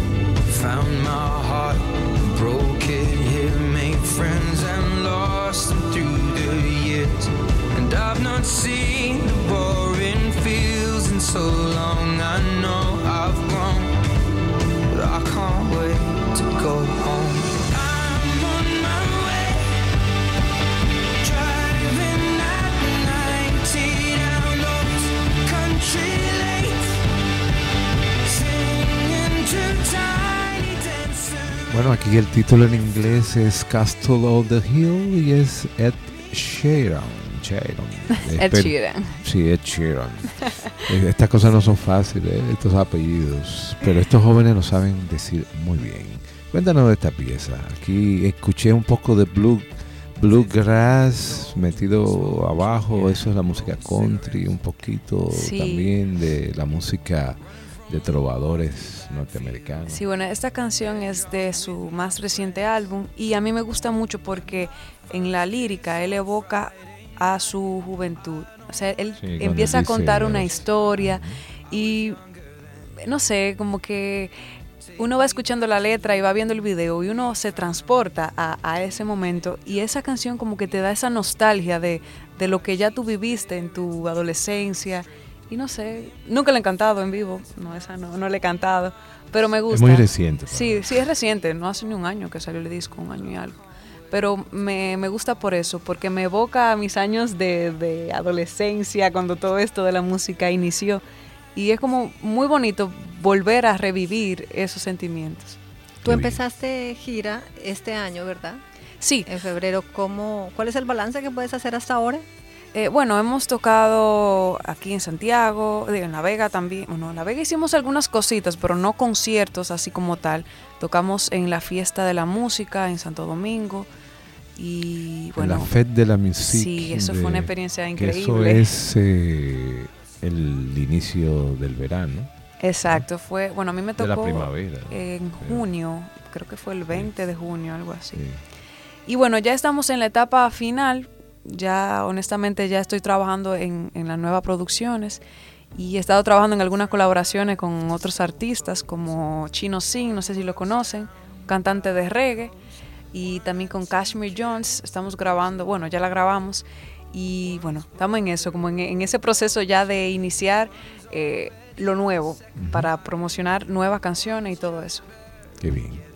[SPEAKER 8] found my heart, broke it, here, made friends and lost them through the years. And I've not seen the boring fields in so long. I know I've grown, but I can't wait to go home.
[SPEAKER 1] Bueno, aquí el título en inglés es Castle of the Hill y es Ed Sheeran. Sheeran.
[SPEAKER 4] Ed Sheeran.
[SPEAKER 1] Sí, Ed Sheeran. Estas cosas no son fáciles, eh, estos apellidos, pero estos jóvenes lo saben decir muy bien. Cuéntanos de esta pieza. Aquí escuché un poco de blue, bluegrass metido abajo, eso es la música country, un poquito
[SPEAKER 4] Sí.
[SPEAKER 1] también de la música de trovadores norteamericanos.
[SPEAKER 4] Sí, bueno, esta canción es de su más reciente álbum y a mí me gusta mucho porque en la lírica él evoca a su juventud. O sea, él
[SPEAKER 1] Sí,
[SPEAKER 4] empieza a contar una historia y no sé, como que uno va escuchando la letra y va viendo el video y uno se transporta a, a ese momento y esa canción como que te da esa nostalgia de, de lo que ya tú viviste en tu adolescencia y no sé, nunca le he cantado en vivo, no, esa no, no le he cantado, pero me gusta.
[SPEAKER 1] muy reciente,
[SPEAKER 4] Sí, sí, es reciente, no hace ni un año que salió el disco, un año y algo. Pero me, me gusta por eso, porque me evoca a mis años de, de adolescencia, cuando todo esto de la música inició. Y es como muy bonito volver a revivir esos sentimientos.
[SPEAKER 2] Tú empezaste gira este año, ¿verdad?
[SPEAKER 4] Sí.
[SPEAKER 2] En febrero, ¿cómo, ¿cuál es el balance que puedes hacer hasta ahora?
[SPEAKER 4] Eh, bueno, hemos tocado aquí en Santiago, en La Vega también. Bueno, en La Vega hicimos algunas cositas, pero no conciertos así como tal. Tocamos en la fiesta de la música en Santo Domingo. Y
[SPEAKER 1] En
[SPEAKER 4] bueno,
[SPEAKER 1] la Fête de la Musique.
[SPEAKER 4] Sí, eso fue una experiencia
[SPEAKER 1] que Eso
[SPEAKER 4] increíble.
[SPEAKER 1] es eh, el inicio del verano.
[SPEAKER 4] Exacto, fue, bueno, a mí me
[SPEAKER 1] De
[SPEAKER 4] tocó
[SPEAKER 1] la primavera,
[SPEAKER 4] en junio, creo que fue el 20 de junio, algo así.
[SPEAKER 1] Sí.
[SPEAKER 4] Y bueno, ya estamos en la etapa final, ya honestamente ya estoy trabajando en, en las nuevas producciones y he estado trabajando en algunas colaboraciones con otros artistas como Chino Singh, no sé si lo conocen, un cantante de reggae, y también con Kashmir Jones, estamos grabando, bueno, ya la grabamos y bueno, estamos en eso, como en, en ese proceso ya de iniciar eh, lo nuevo para promocionar nuevas canciones y todo eso.
[SPEAKER 1] Qué bien.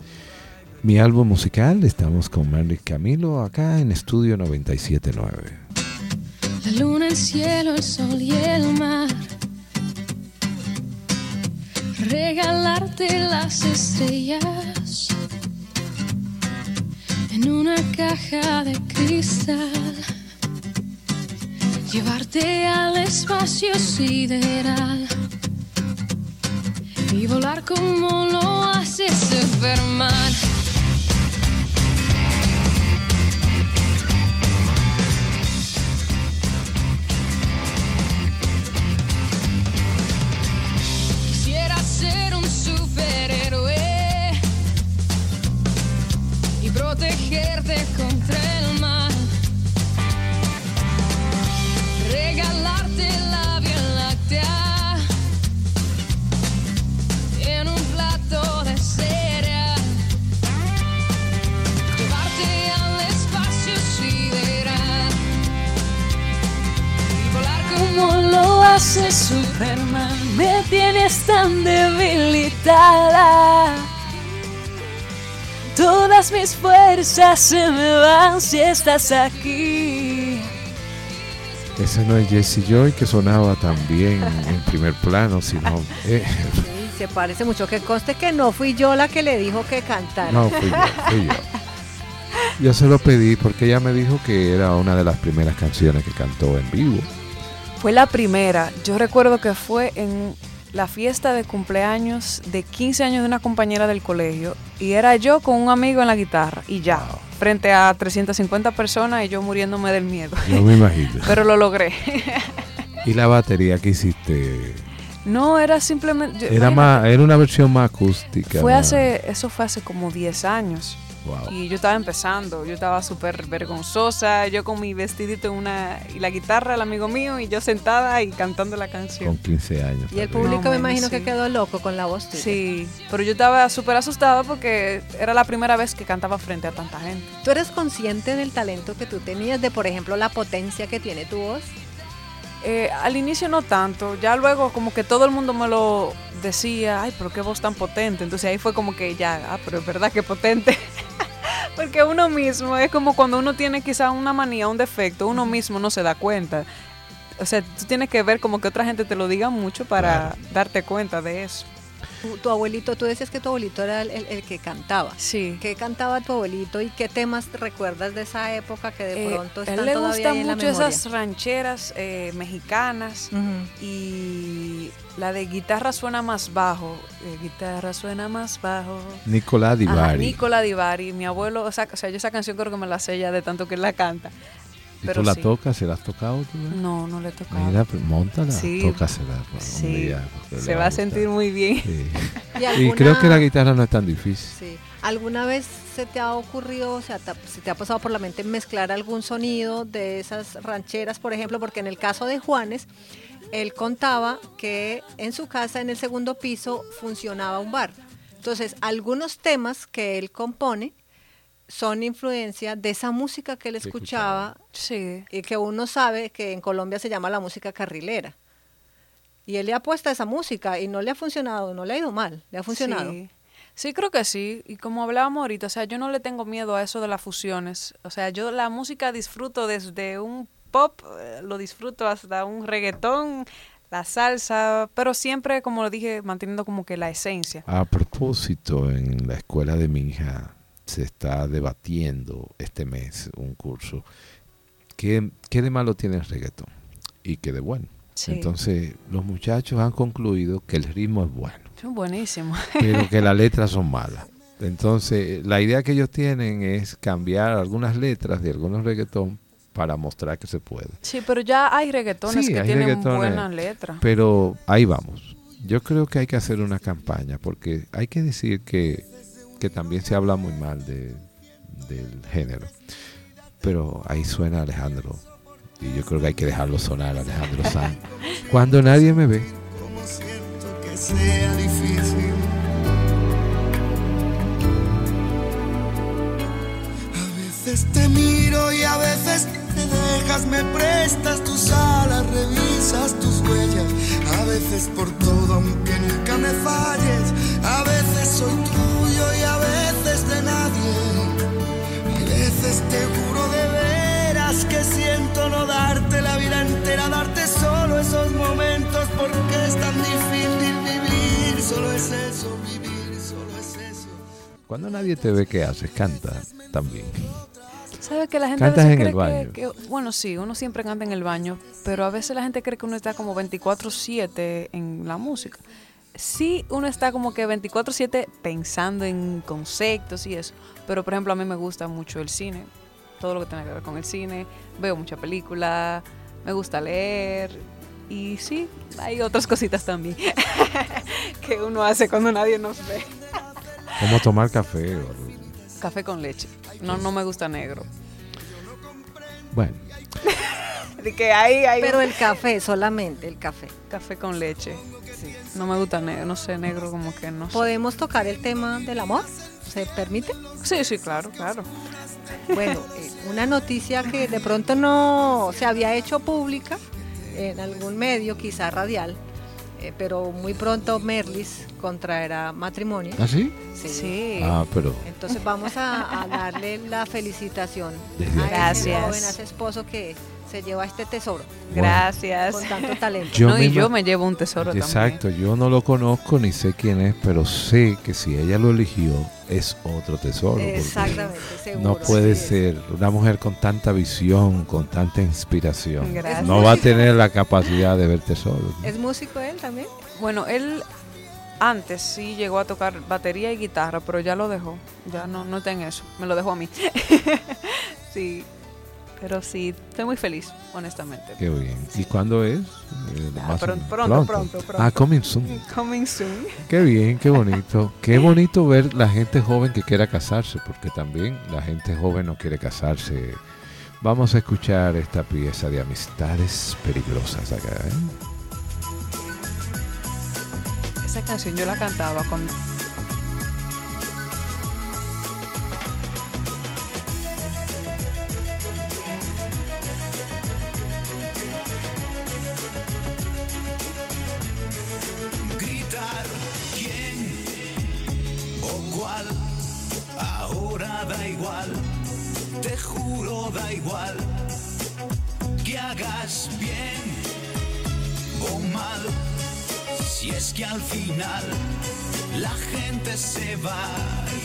[SPEAKER 1] Mi álbum musical, estamos con Merly Camilo acá en Estudio 979.
[SPEAKER 9] La luna, el cielo, el sol y el mar. Regalarte las estrellas en una caja de cristal. Llevarte al espacio sideral y volar como lo hace Superman. Protegerte contra el mal. Regalarte la Vía Láctea en un plato de cereal. Llevarte al espacio sideral y volar como lo hace Superman. Me tienes tan debilitada. Todas mis fuerzas se me van si estás aquí.
[SPEAKER 1] Ese no es Jesse Joy que sonaba también en primer plano, sino... eh,
[SPEAKER 2] Sí, se parece mucho. Que conste que no fui yo la que le dijo que cantara.
[SPEAKER 1] no, fui yo, fui yo. Yo se lo pedí porque ella me dijo que era una de las primeras canciones que cantó en vivo.
[SPEAKER 4] Fue la primera. Yo recuerdo que fue en la fiesta de cumpleaños de 15 años de una compañera del colegio y era yo con un amigo en la guitarra y ya, frente a 350 personas y yo muriéndome del miedo.
[SPEAKER 1] Yo me imagino.
[SPEAKER 4] Pero lo logré.
[SPEAKER 1] ¿Y la batería que hiciste?
[SPEAKER 4] no, era simplemente...
[SPEAKER 1] Era,
[SPEAKER 4] imagínate,
[SPEAKER 1] más, era una versión más acústica.
[SPEAKER 4] Fue hace, eso fue hace como 10 años.
[SPEAKER 1] Wow.
[SPEAKER 4] Y yo estaba empezando, yo estaba súper vergonzosa, yo con mi vestidito en una, y la guitarra, el amigo mío, y yo sentada y cantando la canción.
[SPEAKER 1] Con 15 años.
[SPEAKER 2] Y el público
[SPEAKER 4] No,
[SPEAKER 2] me imagino que quedó loco con la voz tuya.
[SPEAKER 4] Sí, pero yo estaba súper asustada porque era la primera vez que cantaba frente a tanta gente.
[SPEAKER 2] ¿Tú eres consciente del talento que tú tenías, de por ejemplo la potencia que tiene tu voz?
[SPEAKER 4] Eh, al inicio no tanto, ya luego como que todo el mundo me lo decía, ay, pero qué voz tan potente. Entonces ahí fue como que ya, ah, pero es verdad que potente. Porque uno mismo, es como cuando uno tiene quizá una manía, un defecto, uno mismo no se da cuenta. O sea, tú tienes que ver como que otra gente te lo diga mucho para darte cuenta de eso.
[SPEAKER 2] Tu, tu abuelito, tú decías que tu abuelito era el, el- el que cantaba.
[SPEAKER 4] Sí.
[SPEAKER 2] ¿Qué cantaba tu abuelito y qué temas recuerdas de esa época que de
[SPEAKER 4] Eh,
[SPEAKER 2] pronto
[SPEAKER 4] a
[SPEAKER 2] están
[SPEAKER 4] él le
[SPEAKER 2] todavía
[SPEAKER 4] gustan
[SPEAKER 2] ahí en la
[SPEAKER 4] mucho esas rancheras eh, mexicanas y La de guitarra suena más bajo. eh, guitarra suena más bajo.
[SPEAKER 1] Nicolás Divari.
[SPEAKER 4] Nicola Divari. Mi abuelo, o sea, o sea, yo esa canción creo que me la sé ya de tanto que él la canta.
[SPEAKER 1] ¿Y
[SPEAKER 4] Pero
[SPEAKER 1] tú la
[SPEAKER 4] sí.
[SPEAKER 1] tocas? ¿Se la has tocado tú? eh?
[SPEAKER 4] No, no le he tocado.
[SPEAKER 1] Mira, pues, móntala,
[SPEAKER 4] Sí.
[SPEAKER 1] tócasela pues,
[SPEAKER 4] Sí,
[SPEAKER 1] día,
[SPEAKER 4] se va a
[SPEAKER 1] gustar.
[SPEAKER 4] sentir muy bien.
[SPEAKER 1] Sí.
[SPEAKER 2] ¿Y
[SPEAKER 1] Y
[SPEAKER 2] alguna-
[SPEAKER 1] creo que la guitarra no es tan difícil.
[SPEAKER 2] Sí. ¿Alguna vez se te ha ocurrido, o sea, te se te ha pasado por la mente mezclar algún sonido de esas rancheras, por ejemplo? Porque en el caso de Juanes, él contaba que en su casa, en el segundo piso, funcionaba un bar. Entonces, algunos temas que él compone son influencia de esa música que él escuchaba y que uno sabe que en Colombia se llama la música carrilera. Y él le ha puesto a esa música y no le ha funcionado, no le ha ido mal, le ha funcionado.
[SPEAKER 4] Sí. Sí, creo que sí. Y como hablábamos ahorita, o sea, yo no le tengo miedo a eso de las fusiones. O sea, yo la música disfruto desde un pop, eh, lo disfruto hasta un reggaetón, la salsa, pero siempre, como lo dije, manteniendo como que la esencia.
[SPEAKER 1] A propósito, en la escuela de mi hija se está debatiendo este mes un curso. ¿Qué, qué de malo tiene el reggaetón? Y qué de bueno.
[SPEAKER 4] Sí.
[SPEAKER 1] Entonces, los muchachos han concluido que el ritmo es bueno,
[SPEAKER 4] Es buenísimo.
[SPEAKER 1] pero que las letras son malas. Entonces, la idea que ellos tienen es cambiar algunas letras de algunos reggaetón para mostrar que se puede.
[SPEAKER 4] Sí, pero ya hay reggaetones
[SPEAKER 1] Sí,
[SPEAKER 4] que
[SPEAKER 1] hay
[SPEAKER 4] tienen
[SPEAKER 1] reggaetones,
[SPEAKER 4] buenas letras.
[SPEAKER 1] Pero ahí vamos. Yo creo que hay que hacer una campaña porque hay que decir que, que también se habla muy mal de, del género. Pero ahí suena Alejandro. Y yo creo que hay que dejarlo sonar Alejandro Sanz. Cuando nadie me ve.
[SPEAKER 10] que sea difícil. A veces te miro y a veces te dejas, me prestas tus alas, revisas tus huellas. A veces por todo, aunque nunca me falles. A veces soy tuyo y a veces de nadie. A veces te juro de veras que siento no darte la vida entera, darte solo esos momentos porque es tan difícil vivir. Solo es eso, vivir, solo es eso.
[SPEAKER 1] Cuando nadie te ve, ¿qué haces? Canta también.
[SPEAKER 4] ¿Sabes que la gente a
[SPEAKER 1] Cantas
[SPEAKER 4] veces
[SPEAKER 1] en el
[SPEAKER 4] cree
[SPEAKER 1] baño.
[SPEAKER 4] que, que- bueno, sí, uno siempre canta en el baño, pero a veces la gente cree que uno está como 24/7 en la música. Sí, uno está como que 24/7 pensando en conceptos y eso, pero por ejemplo a mí me gusta mucho el cine, todo lo que tiene que ver con el cine, veo mucha película, me gusta leer y sí, hay otras cositas también que uno hace cuando nadie nos ve.
[SPEAKER 1] Como tomar café.
[SPEAKER 4] Café con leche, no, no me gusta negro.
[SPEAKER 1] Bueno,
[SPEAKER 4] De que ahí
[SPEAKER 2] Pero
[SPEAKER 4] un-
[SPEAKER 2] el café, solamente el café.
[SPEAKER 4] Café con leche. No me gusta negro, no sé, negro como que no sé.
[SPEAKER 2] ¿Podemos tocar el tema del amor? ¿Se permite?
[SPEAKER 4] Sí, sí, claro, claro.
[SPEAKER 2] Bueno, eh, una noticia que de pronto no se había hecho pública en algún medio, quizá radial, eh, pero muy pronto Merlis contraerá matrimonio.
[SPEAKER 1] ¿Ah, sí?
[SPEAKER 2] Sí.
[SPEAKER 1] Ah, pero
[SPEAKER 2] Entonces vamos a, a darle la felicitación
[SPEAKER 1] Desde
[SPEAKER 2] a ese
[SPEAKER 4] Gracias.
[SPEAKER 2] joven, a ese esposo que se lleva este tesoro.
[SPEAKER 4] Gracias.
[SPEAKER 2] Con tanto talento.
[SPEAKER 1] Yo
[SPEAKER 4] no, y yo me llevo un tesoro
[SPEAKER 1] Exacto, yo no lo conozco ni sé quién es, pero sé que si ella lo eligió es otro tesoro.
[SPEAKER 2] Exactamente, seguro.
[SPEAKER 1] No puede
[SPEAKER 2] sí
[SPEAKER 1] ser una mujer con tanta visión, con tanta inspiración.
[SPEAKER 4] Gracias.
[SPEAKER 1] No va a tener la capacidad de ver tesoros. ¿no?
[SPEAKER 2] ¿Es músico él también?
[SPEAKER 4] también. Bueno, él antes sí llegó a tocar batería y guitarra, pero ya lo dejó. Ya no, no está en eso. Me lo dejó a mí. sí. Pero sí, estoy muy feliz, honestamente.
[SPEAKER 1] Qué bien. ¿Y cuándo es? Eh,
[SPEAKER 4] Ah,
[SPEAKER 1] más o
[SPEAKER 4] pron-
[SPEAKER 1] menos.
[SPEAKER 4] pronto, pronto, pronto.
[SPEAKER 1] Ah, coming soon.
[SPEAKER 4] Coming soon.
[SPEAKER 1] Qué bien, qué bonito. Qué bonito ver la gente joven que quiera casarse, porque también la gente joven no quiere casarse. Vamos a escuchar esta pieza de amistades peligrosas acá. ¿eh?
[SPEAKER 4] Esa canción yo la cantaba cuando...
[SPEAKER 7] hagas bien o mal. Si es que al final la gente se va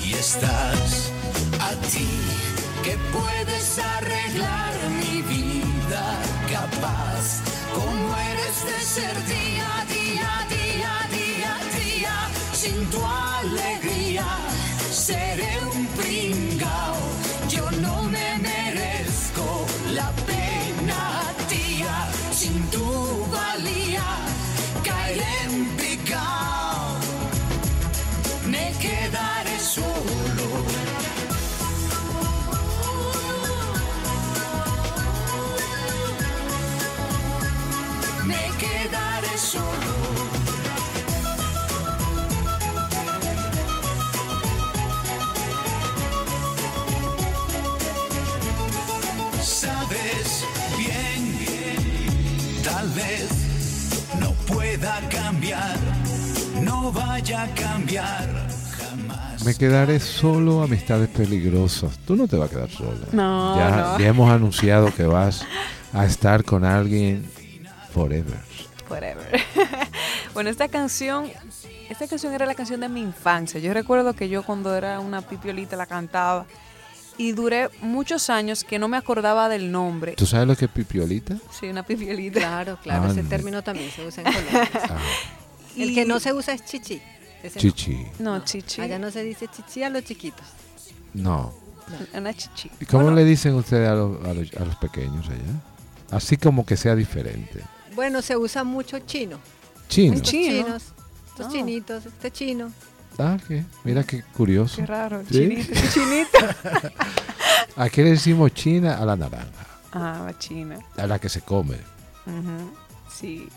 [SPEAKER 7] y estás a ti que puedes arreglar mi vida capaz
[SPEAKER 8] ¿Cómo eres de ser día, día, día, día, día? Sin tu alegría seré un pringao. Yo no me no vaya a cambiar jamás.
[SPEAKER 1] Me quedaré solo, amistades peligrosas. Tú no te vas a quedar sola.
[SPEAKER 4] No,
[SPEAKER 1] ya,
[SPEAKER 4] no.
[SPEAKER 1] ya hemos anunciado que vas a estar con alguien forever.
[SPEAKER 4] Forever. bueno, esta canción, esta canción era la canción de mi infancia. Yo recuerdo que yo cuando era una pipiolita la cantaba y duré muchos años que no me acordaba del nombre.
[SPEAKER 1] ¿Tú sabes lo que es pipiolita?
[SPEAKER 4] Sí, una pipiolita.
[SPEAKER 2] Claro, claro, ese
[SPEAKER 1] Ande.
[SPEAKER 2] término también se usa en Colombia.
[SPEAKER 1] Ah,
[SPEAKER 2] El que no se usa es chichi. Ese no.
[SPEAKER 1] chichi.
[SPEAKER 4] No, chichi.
[SPEAKER 2] Allá no se dice chichi a los chiquitos.
[SPEAKER 1] No.
[SPEAKER 4] Una chichi.
[SPEAKER 1] ¿Y cómo le dicen ustedes a los, a, los, a los pequeños allá? Así como que sea diferente.
[SPEAKER 2] Bueno, se usa mucho chino.
[SPEAKER 1] Chino.
[SPEAKER 2] Estos
[SPEAKER 4] Chino.
[SPEAKER 2] chinos, estos
[SPEAKER 4] Oh.
[SPEAKER 2] chinitos, este chino.
[SPEAKER 1] Ah, ¿qué? Mira qué curioso.
[SPEAKER 4] Qué raro,
[SPEAKER 1] ¿Sí?
[SPEAKER 4] chinito, qué chinito.
[SPEAKER 1] Aquí le decimos china a la naranja,
[SPEAKER 4] Ah, la china.
[SPEAKER 1] a la que se come.
[SPEAKER 4] Sí,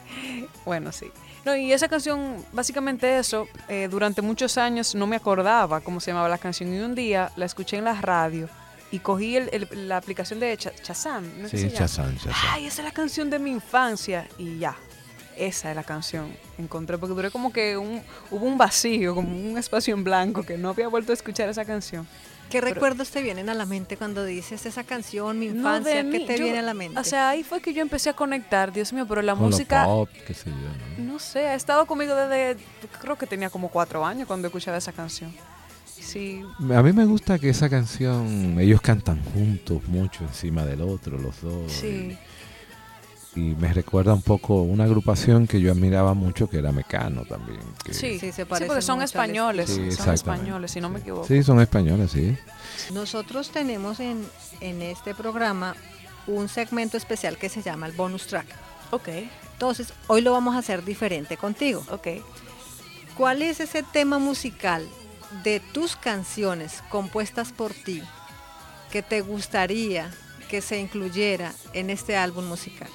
[SPEAKER 4] bueno, sí. No, y esa canción, básicamente eso, eh, durante muchos años no me acordaba cómo se llamaba la canción y un día la escuché en la radio y cogí el- el- la aplicación de Cha- Shazam. ¿no
[SPEAKER 1] Sí? Shazam, Shazam.
[SPEAKER 4] Ay, esa es la canción de mi infancia y ya, esa es la canción. Encontré, porque duré como que un, hubo un vacío, como un espacio en blanco que no había vuelto a escuchar esa canción.
[SPEAKER 2] ¿Qué
[SPEAKER 4] Pero-
[SPEAKER 2] recuerdos te vienen a la mente cuando dices esa canción, mi
[SPEAKER 4] No,
[SPEAKER 2] infancia? ¿Qué
[SPEAKER 4] mí,
[SPEAKER 2] te
[SPEAKER 4] yo-
[SPEAKER 2] viene a la mente?
[SPEAKER 4] O sea, ahí fue que yo empecé a conectar, Dios mío, pero la
[SPEAKER 1] Con
[SPEAKER 4] música...
[SPEAKER 1] pop, qué sé yo, ¿no?
[SPEAKER 4] No sé, ha estado conmigo desde, creo que tenía como cuatro años cuando escuchaba esa canción. Sí,
[SPEAKER 1] A mí me gusta que esa canción, ellos cantan juntos mucho encima del otro, los dos.
[SPEAKER 4] sí.
[SPEAKER 1] Y, y me recuerda un poco una agrupación que yo admiraba mucho, que era Mecano también. que-
[SPEAKER 4] Sí,
[SPEAKER 2] Sí, se
[SPEAKER 4] sí,
[SPEAKER 2] parecen
[SPEAKER 4] porque son españoles,
[SPEAKER 1] Sí,
[SPEAKER 4] son
[SPEAKER 1] exactamente.
[SPEAKER 4] españoles, si no me equivoco.
[SPEAKER 1] Sí, son españoles, sí.
[SPEAKER 2] Nosotros tenemos en, en este programa un segmento especial que se llama el bonus track.
[SPEAKER 4] Ok,
[SPEAKER 2] Entonces, hoy lo vamos a hacer diferente contigo.
[SPEAKER 4] ok.
[SPEAKER 2] ¿Cuál es ese tema musical de tus canciones compuestas por ti que te gustaría que se incluyera en este álbum musical?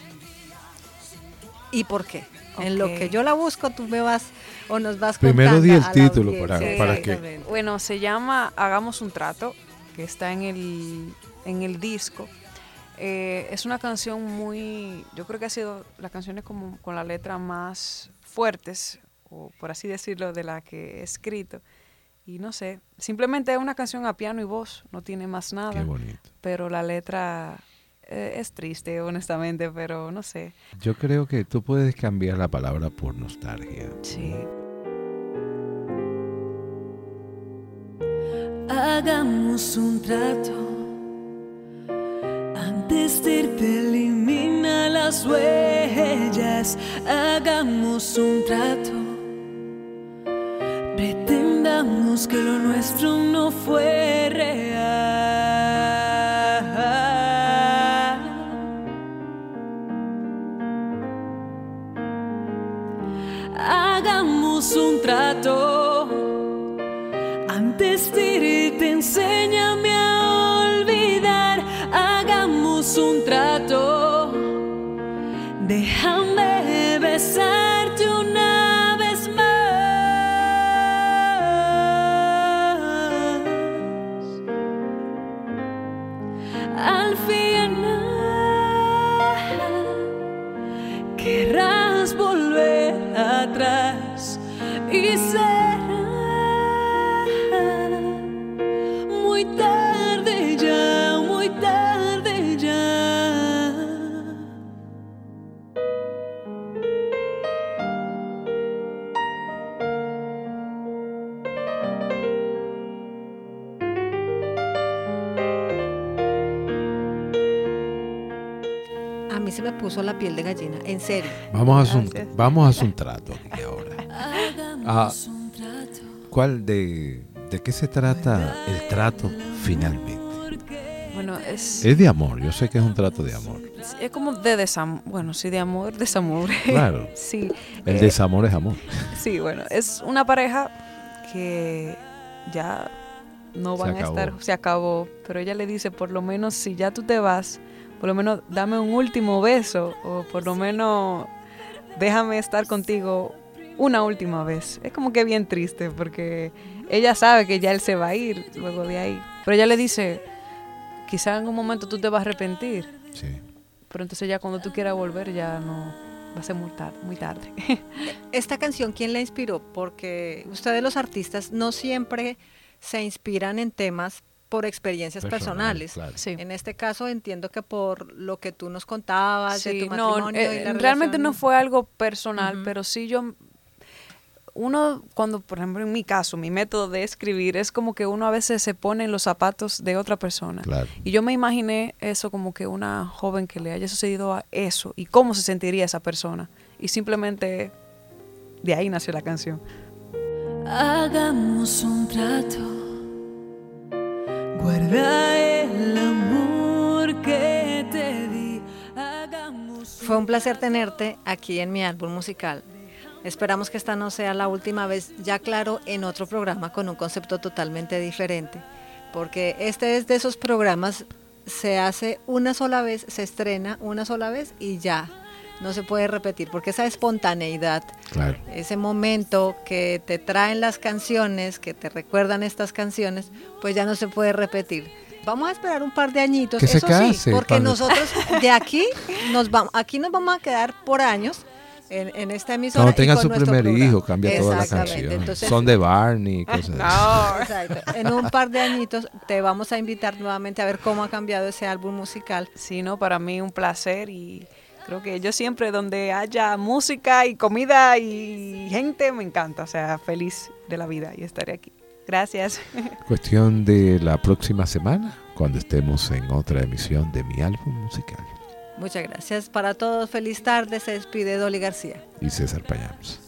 [SPEAKER 2] ¿Y por qué? En lo que yo la busco, tú me vas o nos vas
[SPEAKER 1] Primero
[SPEAKER 2] contando
[SPEAKER 1] di el título para- para que-.
[SPEAKER 4] Bueno, se llama Hagamos un trato, que está en el, en el disco. Eh, es una canción muy, yo creo que ha sido las canciones como con la letra más fuertes, o por así decirlo, de la que he escrito. Y no sé, simplemente es una canción a piano y voz, no tiene más nada.
[SPEAKER 1] Qué bonito.
[SPEAKER 4] Pero la letra eh, es triste, honestamente, pero no sé.
[SPEAKER 1] Yo creo que tú puedes cambiar la palabra por nostalgia.
[SPEAKER 4] Sí.
[SPEAKER 11] Hagamos un trato. Antes de irte elimina las huellas. Hagamos un trato. Pretendamos que lo nuestro no fue real. Déjame
[SPEAKER 2] puso la piel de gallina, en serio.
[SPEAKER 1] Vamos a hacer un, vamos a hacer un trato aquí ahora. Ah, ¿Cuál de, de qué se trata el trato finalmente?
[SPEAKER 4] Bueno, es,
[SPEAKER 1] Es de amor, yo sé que es un trato de amor.
[SPEAKER 4] es como de desamor. Bueno, sí, de amor, desamor.
[SPEAKER 1] Claro.
[SPEAKER 4] sí.
[SPEAKER 1] El
[SPEAKER 4] eh,
[SPEAKER 1] desamor es amor.
[SPEAKER 4] Sí, bueno, es una pareja que ya no van a estar, se acabó, pero ella le dice, por lo menos si ya tú te vas, por lo menos dame un último beso o por lo menos déjame estar contigo una última vez. Es como que bien triste porque ella sabe que ya él se va a ir luego de ahí, pero ella le dice, quizá en un momento tú te vas a arrepentir,
[SPEAKER 1] Sí.
[SPEAKER 4] pero entonces ya cuando tú quieras volver ya no va a ser muy tarde. Muy tarde.
[SPEAKER 2] Esta canción, ¿quién la inspiró? Porque ustedes los artistas no siempre se inspiran en temas por experiencias
[SPEAKER 4] Personal,
[SPEAKER 2] personales.
[SPEAKER 4] claro. Sí.
[SPEAKER 2] En este caso entiendo que por lo que tú nos contabas de tu
[SPEAKER 4] no,
[SPEAKER 2] matrimonio
[SPEAKER 4] eh,
[SPEAKER 2] y la
[SPEAKER 4] realmente
[SPEAKER 2] relación.
[SPEAKER 4] no fue algo personal, pero sí yo uno cuando por ejemplo en mi caso mi método de escribir es como que uno a veces se pone en los zapatos de otra persona
[SPEAKER 1] Claro.
[SPEAKER 4] y yo me imaginé eso como que una joven que le haya sucedido a eso y cómo se sentiría esa persona y simplemente de ahí nació la canción
[SPEAKER 5] Hagamos un trato. Guarda el amor que te di. Hagamos
[SPEAKER 2] Fue un placer tenerte aquí en mi álbum musical. Esperamos que esta no sea la última vez, ya claro, en otro programa con un concepto totalmente diferente, porque este es de esos programas, se hace una sola vez, se estrena una sola vez y ya, no se puede repetir, porque esa espontaneidad,
[SPEAKER 1] Claro.
[SPEAKER 2] ese momento que te traen las canciones, que te recuerdan estas canciones, pues ya no se puede repetir. Vamos a esperar un par de añitos,
[SPEAKER 1] Que se
[SPEAKER 2] eso
[SPEAKER 1] case,
[SPEAKER 2] sí, porque
[SPEAKER 1] cuando-
[SPEAKER 2] nosotros de aquí nos vamos, aquí nos vamos a quedar por años en, en esta emisora.
[SPEAKER 1] Cuando
[SPEAKER 2] y
[SPEAKER 1] tenga
[SPEAKER 2] con
[SPEAKER 1] su primer
[SPEAKER 2] programa.
[SPEAKER 1] hijo, cambia toda la canción.
[SPEAKER 2] entonces-
[SPEAKER 1] Son de Barney, cosas así.
[SPEAKER 2] Exacto. En un par de añitos te vamos a invitar nuevamente a ver cómo ha cambiado ese álbum musical.
[SPEAKER 4] Sí, no, para mí un placer y creo que yo siempre donde haya música y comida y gente me encanta, o sea, feliz de la vida y estaré aquí. Gracias.
[SPEAKER 1] Cuestión de la próxima semana, cuando estemos en otra emisión de mi álbum musical.
[SPEAKER 2] Muchas gracias para todos. Feliz tarde. Se despide Dolly García.
[SPEAKER 1] Y César Payams.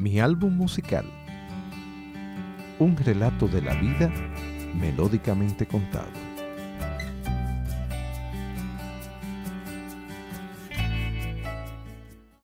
[SPEAKER 1] Mi álbum musical. Un relato de la vida melódicamente contado.